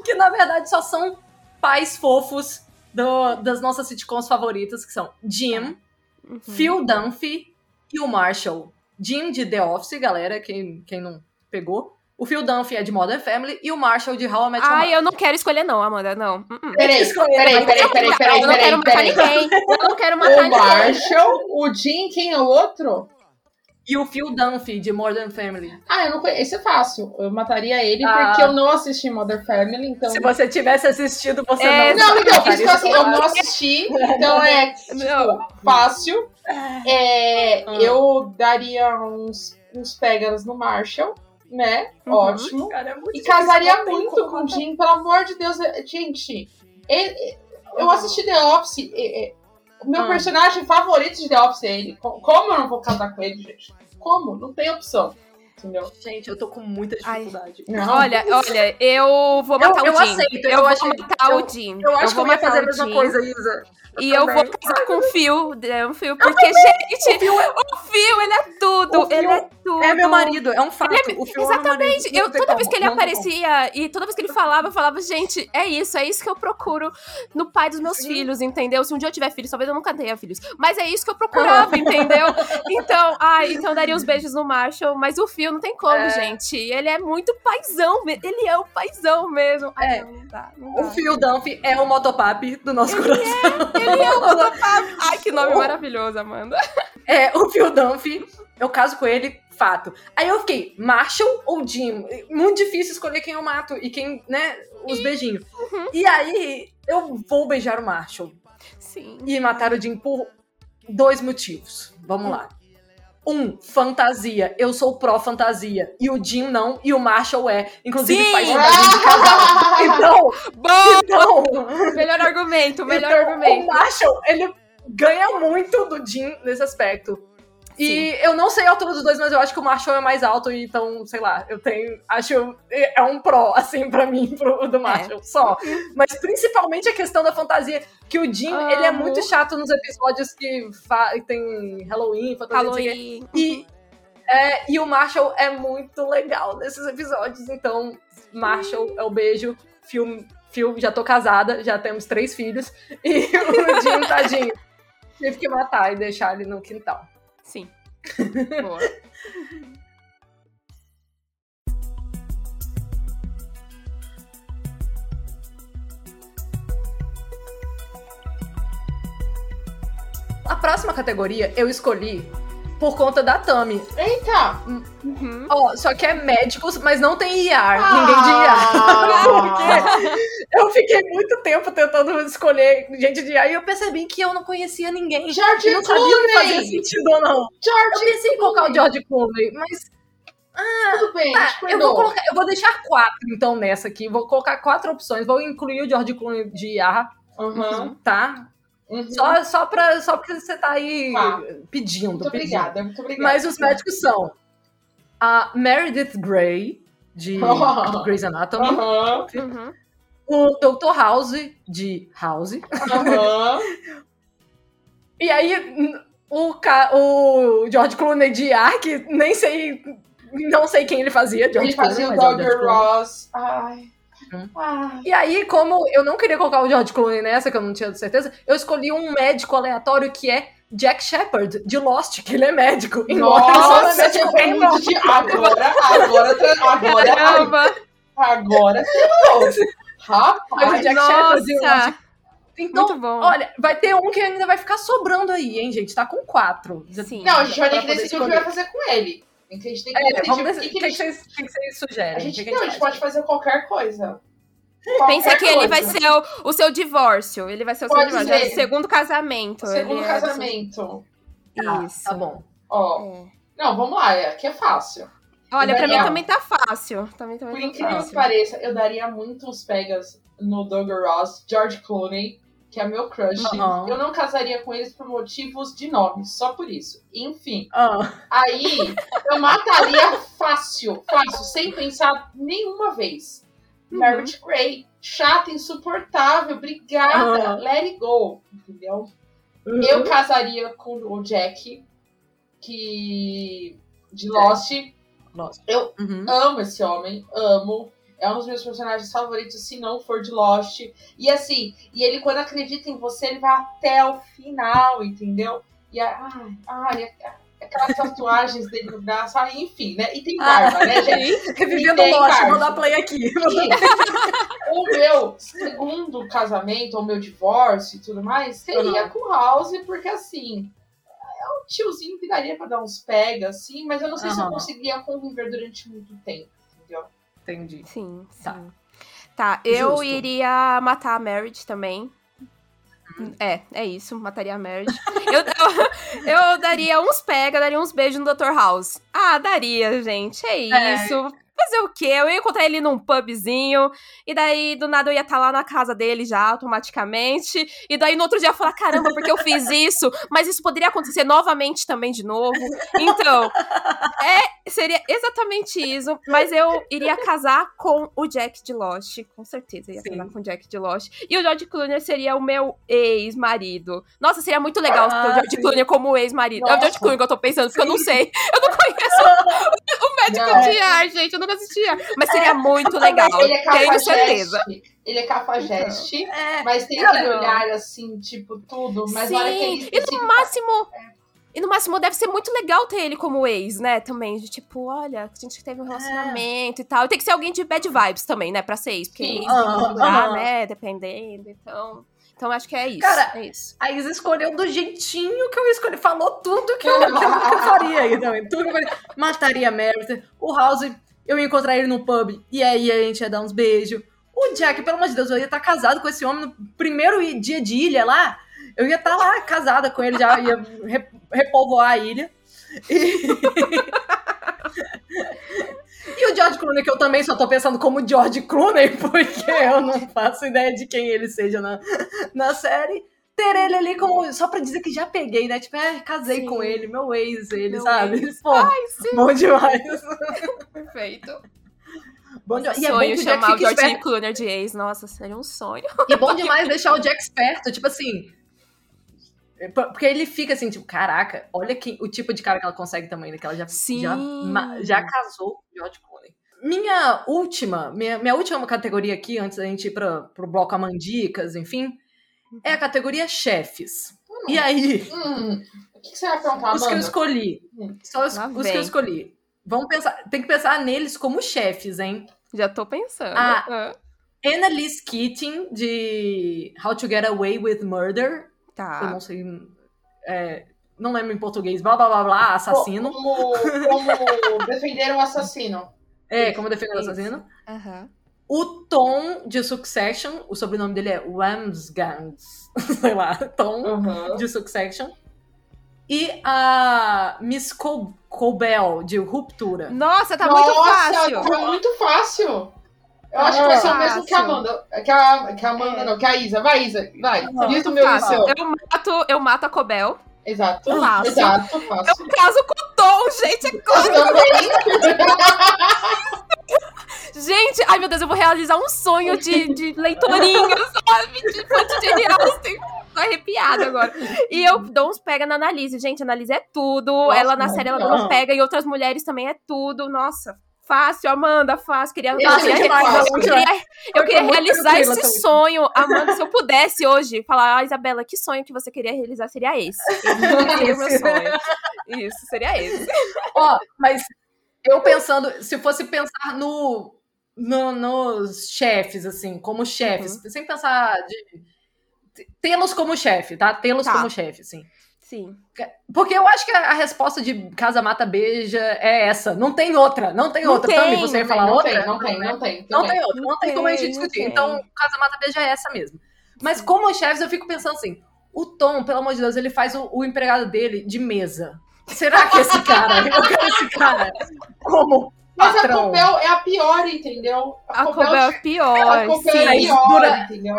Que na verdade só são pais fofos do- das nossas sitcoms favoritas, que são Jim, Uhum. Phil Dunphy e o Marshall. Jim de The Office, galera, quem, quem não pegou. O Phil Dunphy é de Modern Family e o Marshall de How I Met Your Ai, Mother. eu não quero escolher, não, Amanda, não. Peraí, Escolher, peraí, mas- peraí, peraí, peraí, eu não quero peraí, matar peraí. ninguém. Eu não quero matar O ninguém. Marshall, o Jim, quem é o outro? E o Phil Dunphy, de Modern Family. Ah, eu não conheço. Esse é fácil. Eu mataria ele Ah. porque eu não assisti Mother Family, então. Se você tivesse assistido, você É, não... Não, então, mataria isso que eu, assim, eu não assisti, *laughs* então é Não. fácil. É, Ah. Eu daria uns, uns pégalas no Marshall, né? Uhum. Ótimo. Cara, é muito E casaria muito com o matar. Jim, pelo amor de Deus. é- Gente, ele- eu assisti The Office. O meu Ah. personagem favorito de The Office é ele. Co- Como eu não vou casar com ele, gente? Como? Não tem opção. Entendeu? Gente, eu tô com muita dificuldade. Não. Olha, olha, eu vou matar eu o Jim. aceito, eu, eu vou achei- matar eu- o Jim. Eu acho que vou eu ia fazer a o mesma coisa, Isa. E eu vou casar com o Phil. É um Phil, porque, gente, o Phil, ele é tudo. O Phil ele é tudo. É meu marido, é um fato. o Phil é meu marido. Exatamente. Não Eu, toda como, vez que ele como. aparecia e toda vez que ele falava, eu falava, gente, é isso, é isso que eu procuro no pai dos meus Sim. filhos, entendeu? Se um dia eu tiver filhos, talvez eu nunca tenha filhos. Mas é isso que eu procurava, *laughs* entendeu? Então, ai, então eu daria os beijos no Marshall, mas o Phil não tem como, É. gente. Ele é muito paizão, ele é o paizão mesmo. Ai, É. não, não dá, não O. Phil Dunphy é o motopap do nosso coração. Ele é o Motopap. Ai, que nome maravilhoso, Amanda. É, o Phil Dunphy, eu caso com ele, fato. Aí eu fiquei, Marshall ou Jim? Muito difícil escolher quem eu mato e quem, né, os beijinhos. Uhum. E aí, eu vou beijar o Marshall Sim. e matar o Jim por dois motivos. Vamos lá. Um, fantasia. Eu sou pró-fantasia. E o Jim não, e o Marshall é. Inclusive Sim! faz fantasia de casal. *laughs* Então, Bom! então, Melhor argumento, melhor então, argumento. O Marshall, ele ganha muito do Jim nesse aspecto. E eu não sei a altura dos dois, mas eu acho que o Marshall é mais alto, então, sei lá, eu tenho. Acho. É um pró, assim, pra mim, pro, do Marshall, só. Mas principalmente a questão da fantasia, que o Jim, Amo. ele é muito chato nos episódios que tem Halloween, fantasia. Halloween. E, é, e o Marshall é muito legal nesses episódios, então, Marshall é o beijo, Phil, já tô casada, já temos três filhos, e *laughs* o Jim, tadinho, tive que matar e deixar ele no quintal. Sim. *laughs* Boa. A próxima categoria eu escolhi por conta da Tami. Eita! Uhum. Ó, só que é médicos, mas não tem IR, Ah. ninguém de IR. *laughs* Eu fiquei muito tempo tentando escolher gente de IR e eu percebi que eu não conhecia ninguém. George Eu não sabia o que fazia Clooney! sentido ou não. Eu George, pensei em colocar o George Clooney, mas tudo bem, tá, te eu vou colocar, eu vou deixar quatro então nessa aqui. Vou colocar quatro opções. Vou incluir o George Clooney de Yara, Uhum, tá? Uhum. Só, só, pra, só porque você tá aí Tá. pedindo. Muito pedindo. obrigada, muito obrigada. Mas os médicos são a Meredith Grey, de *laughs* Grey's Anatomy, Uhum. o Dr. House, de House, aham. *laughs* e aí o, o George Clooney de Ar, que nem sei, não sei quem ele fazia, George Ele fazia o Clooney, o Dogger. Ross. Ai. Hum. Ai. E aí, como eu não queria colocar o George Clooney nessa, que eu não tinha certeza, eu escolhi um médico aleatório que é Jack Shepard, de Lost, que ele é médico. Lost. Ele é Nossa, médico em muito. Agora, agora, agora, Caramba! agora. Mas o Rapaz, Jack Shepard de Lost. Nossa! Então, Muito bom. olha, vai ter um que ainda vai ficar sobrando aí, hein, gente? Tá com quatro. Sim. não, a gente vai ter que decidir o que vai fazer com ele. A gente tem que É, decidir vamos o decidir. que, O que que, a que o que que vocês sugerem? A O gente, que que não, a gente pode faz? fazer qualquer coisa. Pensa Qualquer que ele vai coisa. ser o, o seu divórcio. Ele vai ser o seu Pode divórcio. ser. É o segundo casamento. Segundo ele é- casamento. Tá, Isso. Tá bom. Ó, É. não, vamos lá, é, aqui é fácil. Olha, pra mim também tá fácil. Também, também Por tá incrível que fácil. pareça, eu daria muitos pegas no Douglas Ross, George Clooney, que é meu crush. Uhum. Eu não casaria com eles por motivos de nome, só por isso. Enfim, Ah, aí eu mataria fácil, fácil, sem pensar nenhuma vez. Uhum. Meredith Grey, chata, insuportável, obrigada, Uhum. let it go, entendeu? Uhum. Eu casaria com o Jack, que de Lost. Nossa. Eu Uhum. amo esse homem, amo. É um dos meus personagens favoritos, se não for de Lost. E assim, e ele quando acredita em você, ele vai até o final, entendeu? E ai, ai, aquelas tatuagens dele no braço, ai, enfim, né? E tem barba, né, *laughs* gente? Revivendo Lost, parte. vou dar play aqui. E o meu segundo casamento, ou meu divórcio e tudo mais, seria Uhum. com o House, porque assim, é um tiozinho que daria pra dar uns pega, assim, mas eu não sei se eu Aham. conseguia conviver durante muito tempo? Entendi. Sim, sim. Tá. Tá, eu Justo. iria matar a Meredith também. É, é isso, mataria a Meredith. eu, eu, *laughs* eu daria uns pega, daria uns beijos no Dr. House. Ah, daria, gente, é É. Fazer o quê? Eu ia encontrar ele num pubzinho, e daí do nada eu ia estar lá na casa dele já, automaticamente. E daí no outro dia eu ia falar: caramba, porque eu fiz isso? Mas isso poderia acontecer novamente também de novo. Então, é, seria exatamente isso. Mas eu iria casar com o Jack de Lost. Com certeza, eu ia Sim. casar com o Jack de Lost. E o George Clooney seria o meu ex-marido. Nossa, seria muito legal ter o Ah, George sim. Clooney como ex-marido. É o George. Clooney que eu tô pensando, porque eu não Sim. sei. Eu não conheço *laughs* o médico Não. de ar, gente. Eu nunca assistia. Mas seria muito *laughs* legal. Ele é Tenho certeza. cafajeste, ele é cafajeste, É, mas tem aquele não. olhar assim, tipo, tudo, mas na hora que ele Sim, e no decide- máximo. E no máximo deve ser muito legal ter ele como ex, né? Também. De tipo, olha, a gente teve um relacionamento e tal. E tem que ser alguém de bad vibes também, né? Pra ser ex. Porque Sim. ex aham. né? Dependendo. Então. Então acho que é isso. Cara, é isso. A Isa escolheu do jeitinho que eu escolhi. Falou tudo que eu, que eu, que eu *laughs* faria aí também. Tudo que eu faria. Mataria a Meredith. O House, eu ia encontrar ele no pub. E aí a gente ia dar uns beijos. O Jack, pelo amor de Deus, eu ia estar casado com esse homem no primeiro dia de ilha lá. Eu ia estar lá casada com ele, já ia re- repovoar a ilha. E... *laughs* e o George Clooney, que eu também só tô pensando como George Clooney, *laughs* porque eu não faço ideia de quem ele seja na, na série. Ter ele ali como. Só pra dizer que já peguei, né? Tipo, é, casei Sim. com ele, meu ex, ele, Meu sabe? ex. Pô, Ai, sim. bom demais. *laughs* Perfeito. Bom demais. E é bom chamar o George esperto. Clooney de ex. Nossa, seria um sonho. E é bom demais deixar o Jack esperto, tipo assim. é, Porque ele fica assim, tipo, caraca, olha que, o tipo de cara que ela consegue também, né? Que ela já, Sim. já, já casou com o George Clooney. Minha última, minha, minha última categoria aqui, antes da gente ir pra, pro bloco Amandicas, enfim, é a categoria chefes. E aí, Hum, o que, que você vai perguntar, os que eu escolhi, Hum. só os, os que eu escolhi. Vamos pensar, tem que pensar neles como chefes, hein? Já tô pensando. Ah. Ah, Annalise Keating, de How to Get Away with Murder, eu Tá. não sei. é, não lembro em português, blá blá blá blá, assassino. Como, como defender um assassino. É, como defender o Isso. assassino. Aham. O Tom de Succession, o sobrenome dele é Ramsgans, *laughs* sei lá, Tom Uhum. de Succession. E a Miss Col de Ruptura. Nossa, tá Nossa, muito fácil. tá muito fácil. Eu acho que vai ser o mesmo que a. Amanda. Que a, que a Amanda, não, que a Isa. Vai, Isa, vai. Não, Diz o meu e o Fácil. seu. Eu mato, eu mato a Cobel. Exato. Fácil. Exato, fácil. Eu caso com o Tom, gente. É claro. *laughs* Gente, ai meu Deus, eu vou realizar um sonho de, de leitorinha, *laughs* sabe? De fã de Austen. Tô arrepiada agora. E eu dou uns pega na Analise. Gente, a Analise é tudo. Nossa, ela na série, ela dá não. uns pega. E outras mulheres também é tudo. Nossa, fácil, Amanda, fácil. Queria, eu queria, é fácil. eu queria, eu queria muito realizar esse também. sonho. Amanda, se eu pudesse hoje falar, ah, Isabela, que sonho que você queria realizar seria esse. Esse *laughs* seria o meu sonho. Isso, seria esse. Ó, mas eu pensando, se fosse pensar no, no- nos chefes, assim, como chefes, Uhum. sem pensar de. Tê-los como chefe, tá? Tê-los Tá. como chefe, sim. Sim. Porque eu acho que a, a resposta de Casa Mata Beija é essa. Não tem outra. Não tem Não outra. tem, Tami, você ia falar Não outra? tem, não tem, não tem. Não tem outra. Não tem como a gente discutir. Então, Casa Mata Beija é essa mesmo. Mas como chefes, eu fico pensando assim: o Tom, pelo amor de Deus, ele faz o, o empregado dele de mesa. Será que esse cara, eu quero esse cara como Mas a patrão? Cobel é a pior, entendeu? A Cobel é a pior, Cobel sim. é a pior, dura- entendeu?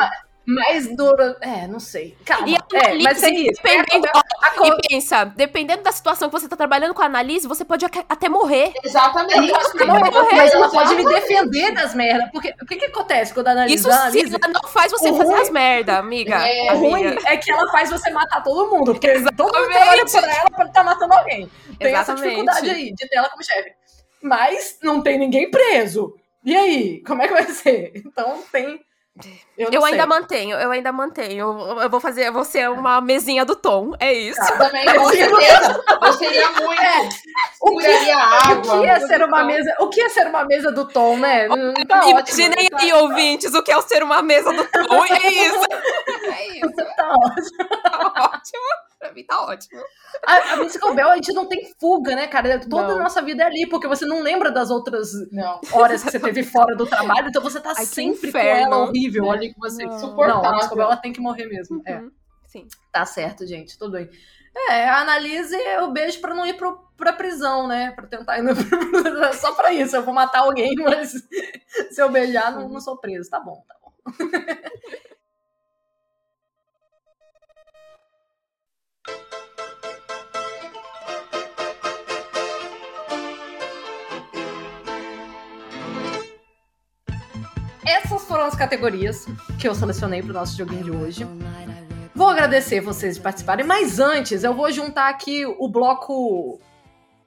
Mais dura. É, não sei. Calma. E a é, mas é isso. É dependendo- Co- E pensa, dependendo da situação que você tá trabalhando com a Analise, você pode até morrer. Exatamente. Não, mas ela pode me Exatamente. defender das merdas. Porque o que, que acontece quando a analisa? Isso sim, analisa ela não faz você O fazer ruim- as merda, amiga. É, o ruim é que ela faz você matar todo mundo. Porque todo mundo Exatamente. trabalha pra ela pra estar matando alguém. Tem essa Exatamente. dificuldade aí de ter ela como chefe. Mas não tem ninguém preso. E aí? Como é que vai ser? Então tem. Eu, Eu ainda mantenho, eu ainda mantenho. Eu, eu vou fazer, eu ser uma mesinha do Tom, é isso. Também, com certeza. *laughs* Eu seria muito. É, o que, água. o que é ser uma Então, mesa? O que é ser uma mesa do Tom, né? Hum, Tá. Imaginem tá- aí, ouvintes, o que é o ser uma mesa do Tom. É isso. *laughs* É isso. Tá ótimo. Tá ótimo pra mim tá ótimo. A, a Musical Bell, a gente não tem fuga, né, cara? Toda Não. a nossa vida é ali, porque você não lembra das outras Não. horas que você teve fora do trabalho, então você tá Ai, sempre com ela horrível ali com você. Não. Não, a Insuportável. Bell ela tem que morrer mesmo. É, Uhum. Sim. tá certo, gente, tudo bem. É, analise o beijo pra não ir pro, pra prisão, né? Pra tentar ir no... *laughs* Só pra isso, eu vou matar alguém, mas *laughs* se eu beijar, não, não sou preso. Tá bom, tá bom. *laughs* foram as categorias que eu selecionei para o nosso joguinho de hoje. Vou agradecer vocês de participarem, mas antes eu vou juntar aqui o bloco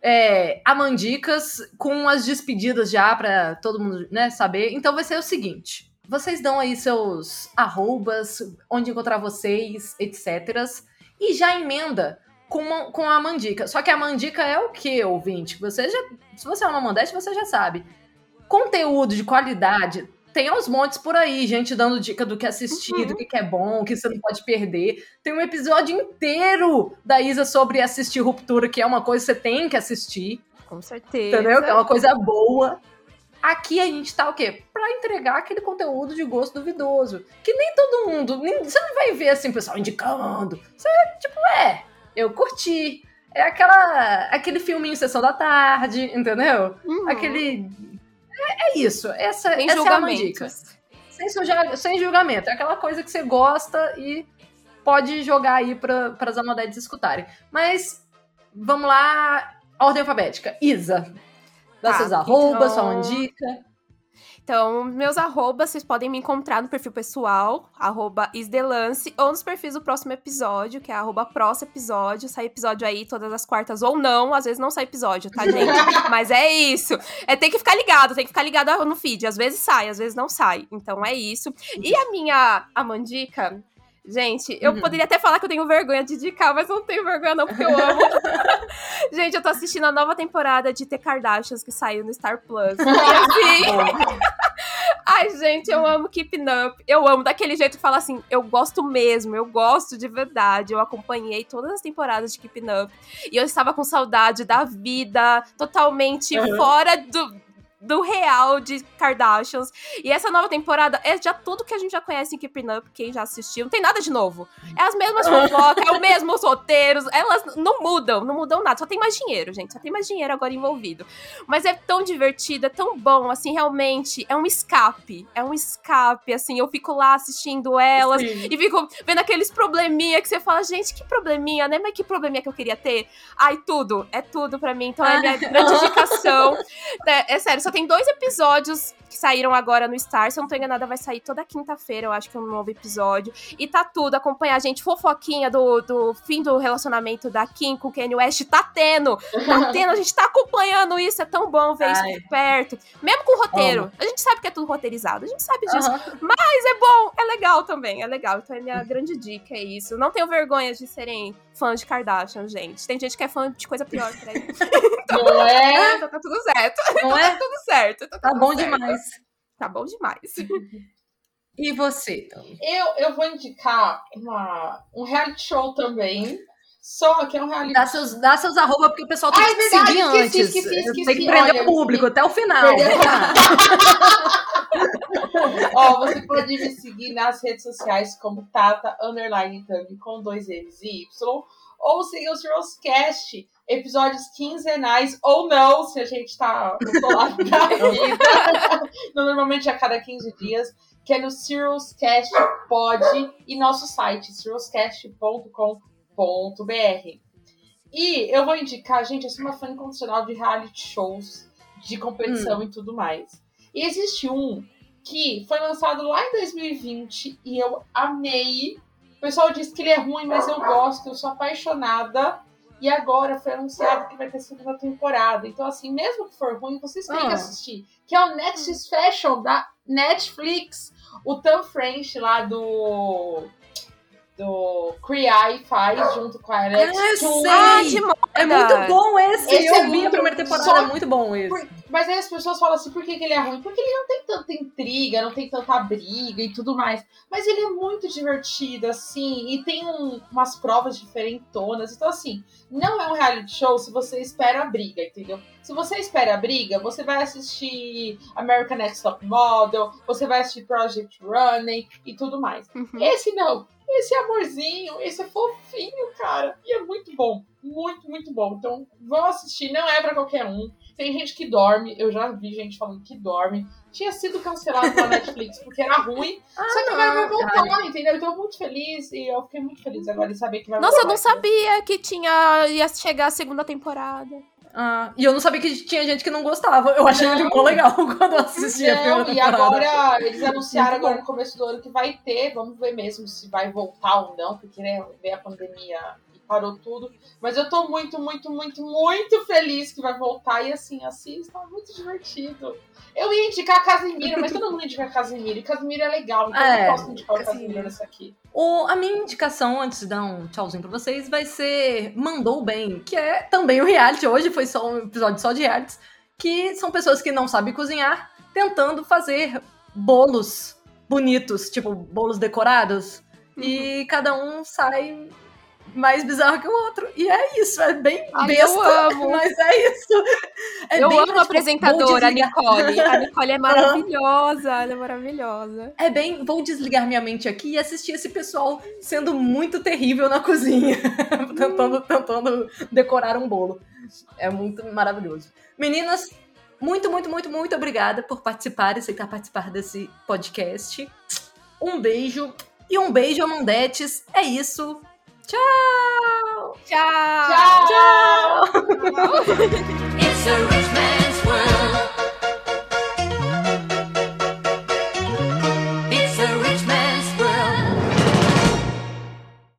é, Amandicas com as despedidas já para todo mundo né, saber. Então vai ser o seguinte: vocês dão aí seus arrobas, onde encontrar vocês, etc. E já emenda com, uma- com a Mandica. Só que a Mandica é o que, ouvinte? Você já, se você é uma Mandete, você já sabe. Conteúdo de qualidade tem aos montes por aí, gente dando dica do que assistir, Uhum. do que que é bom, o que você não pode perder. Tem um episódio inteiro da Isa sobre assistir Ruptura, que é uma coisa que você tem que assistir, Com certeza. entendeu? Que é uma coisa boa. Aqui a gente tá o quê? Pra entregar aquele conteúdo de gosto duvidoso. Que nem todo mundo. nem- você não vai ver assim, o pessoal indicando. Você, tipo, é, eu curti. É aquela, aquele filminho Sessão da Tarde, entendeu? Uhum. Aquele. É, é isso. Essa, Sem essa é uma dica. Sem, suja- sem julgamento. É aquela coisa que você gosta e pode jogar aí para as amodetes escutarem. Mas vamos lá. Ordem alfabética. Isa. Dá Tá, seus arrobas, sua então- mandica. Então, meus arrobas, vocês podem me encontrar no perfil pessoal, arroba isdelance, ou nos perfis do próximo episódio, que é arroba próximo episódio. Sai episódio aí todas as quartas ou não, às vezes não sai episódio, tá, gente? *laughs* Mas é isso. É, tem que ficar ligado, tem que ficar ligado no feed. Às vezes sai, às vezes não sai. Então é isso. E a minha Amandica, gente, eu Uhum. poderia até falar que eu tenho vergonha de indicar, mas eu não tenho vergonha não, porque eu amo. *laughs* gente, eu tô assistindo a nova temporada de The Kardashians que saiu no Star Plus. Assim, *laughs* Ai, gente, eu amo Keeping Up. Eu amo daquele jeito que fala assim, eu gosto mesmo, eu gosto de verdade. Eu acompanhei todas as temporadas de Keeping Up. E eu estava com saudade da vida, totalmente Uhum. fora do, do real de Kardashians. E essa nova temporada é já tudo que a gente já conhece em Keeping Up, quem já assistiu. Não tem nada de novo. É as mesmas *laughs* fofocas, é os mesmos roteiros. Elas não mudam, não mudam nada. Só tem mais dinheiro, gente. Só tem mais dinheiro agora envolvido. Mas é tão divertido, é tão bom, assim, realmente. É um escape. É um escape, assim. Eu fico lá assistindo elas. Sim. E fico vendo aqueles probleminha que você fala, gente, que probleminha, né? Mas que probleminha que eu queria ter? Ai, tudo. É tudo pra mim. Então é minha grande indicação. *laughs* É, é sério, só tem dois episódios que saíram agora no Star. Se eu não tô enganada, vai sair toda quinta-feira, eu acho que é um novo episódio. E tá tudo. Acompanhar a gente, fofoquinha do, do fim do relacionamento da Kim com o Kanye West. Tá tendo. Tá *laughs* tendo. A gente tá acompanhando isso. É tão bom ver isso Ai. de perto. Mesmo com o roteiro. A gente sabe que é tudo roteirizado. A gente sabe disso. Mas é bom, é legal também, é legal. Então é minha *laughs* grande dica, é isso. Não tenho vergonha de serem fãs de Kardashian, gente. Tem gente que é fã de coisa pior por aí. Não é? *laughs* Então tá tudo certo, Não tá é? tudo certo. Tá, Tá tudo bom certo. demais. Tá bom demais. *laughs* E você, então? Eu, eu vou indicar uma, um reality show também. Só que é um reality Dá seus, dá seus arroba, porque o pessoal tem Ah, é te verdade, seguir esqueci, antes. esqueci, esqueci. Tem que prender Olha, o público até o final. Lá. *laughs* Ó, você pode me seguir nas redes sociais como Tata Underline Thumb com dois M's e Y. Ou siga o Cirruscast, episódios quinzenais ou não, se a gente tá no da *laughs* vida. Normalmente a cada 15 dias, que é no Cirruscast Pod e nosso site, cirruscast.com.br. E eu vou indicar, gente, eu sou uma fã incondicional de reality shows, de competição e tudo mais. E existe um que foi lançado lá em 2020 e eu amei. O pessoal diz que ele é ruim, mas eu gosto, eu sou apaixonada. E agora foi anunciado que vai ter segunda temporada. Então, assim, mesmo que for ruim, vocês têm que Ah. assistir. Que é o Next Fashion da Netflix. O Tom French lá do. Do Cree faz junto com a Alex Ah, eu Chung. sei. Ah, de moda. É muito bom esse. Esse eu é vi a primeira temporada, só- é muito bom esse. Mas aí as pessoas falam assim, por que, que ele é ruim? Porque ele não tem tanta intriga, não tem tanta briga e tudo mais. Mas ele é muito divertido, assim, e tem um- umas provas diferentonas. Então, assim, não é um reality show se você espera a briga, entendeu? Se você espera a briga, você vai assistir American Next Top Model, você vai assistir Project Running e tudo mais. Uhum. Esse não. Esse amorzinho, esse é fofinho, cara. E é muito bom. Muito, muito bom. Então, vão assistir. Não é pra qualquer um. Tem gente que dorme. Eu já vi gente falando que dorme. Tinha sido cancelado pela Netflix porque era ruim. só que agora vai não, voltar, entendeu? Então, eu tô muito feliz. E eu fiquei muito feliz agora em saber que vai Nossa, eu voltar. não sabia que tinha ia chegar a segunda temporada. Ah, e eu não sabia que tinha gente que não gostava. Eu achei ele ficou legal *laughs* quando eu assisti a primeira Não, e agora eles anunciaram agora no começo do ano que vai ter, vamos ver mesmo se vai voltar ou não, porque né, veio a pandemia parou tudo. Mas eu tô muito, muito, muito, muito feliz que vai voltar e assim, assista, é muito divertido. Eu ia indicar a Casimiro, mas todo mundo indica a Casimiro, e Casimiro é legal, então É, eu posso indicar o Casimiro. Nessa aqui. O- a minha indicação, antes de dar um tchauzinho pra vocês, vai ser Mandou Bem, que é também um reality. Hoje foi só um episódio só de realities, que são pessoas que não sabem cozinhar, tentando fazer bolos bonitos, tipo bolos decorados. E cada um sai mais bizarro que o outro. E é isso, é bem Ai, besta, eu amo. *laughs* mas é isso. É eu bem, amo tipo, a apresentadora, a Nicole. A Nicole é *laughs* maravilhosa, ela é maravilhosa. É bem, vou desligar minha mente aqui e assistir esse pessoal sendo muito terrível na cozinha, *laughs* tentando, tentando decorar um bolo. É muito maravilhoso. Meninas, muito, muito, muito, muito obrigada por participar e aceitar participar desse podcast. Um beijo e um beijo, Amandetes. É isso. Tchau! Tchau! Tchau! It's a rich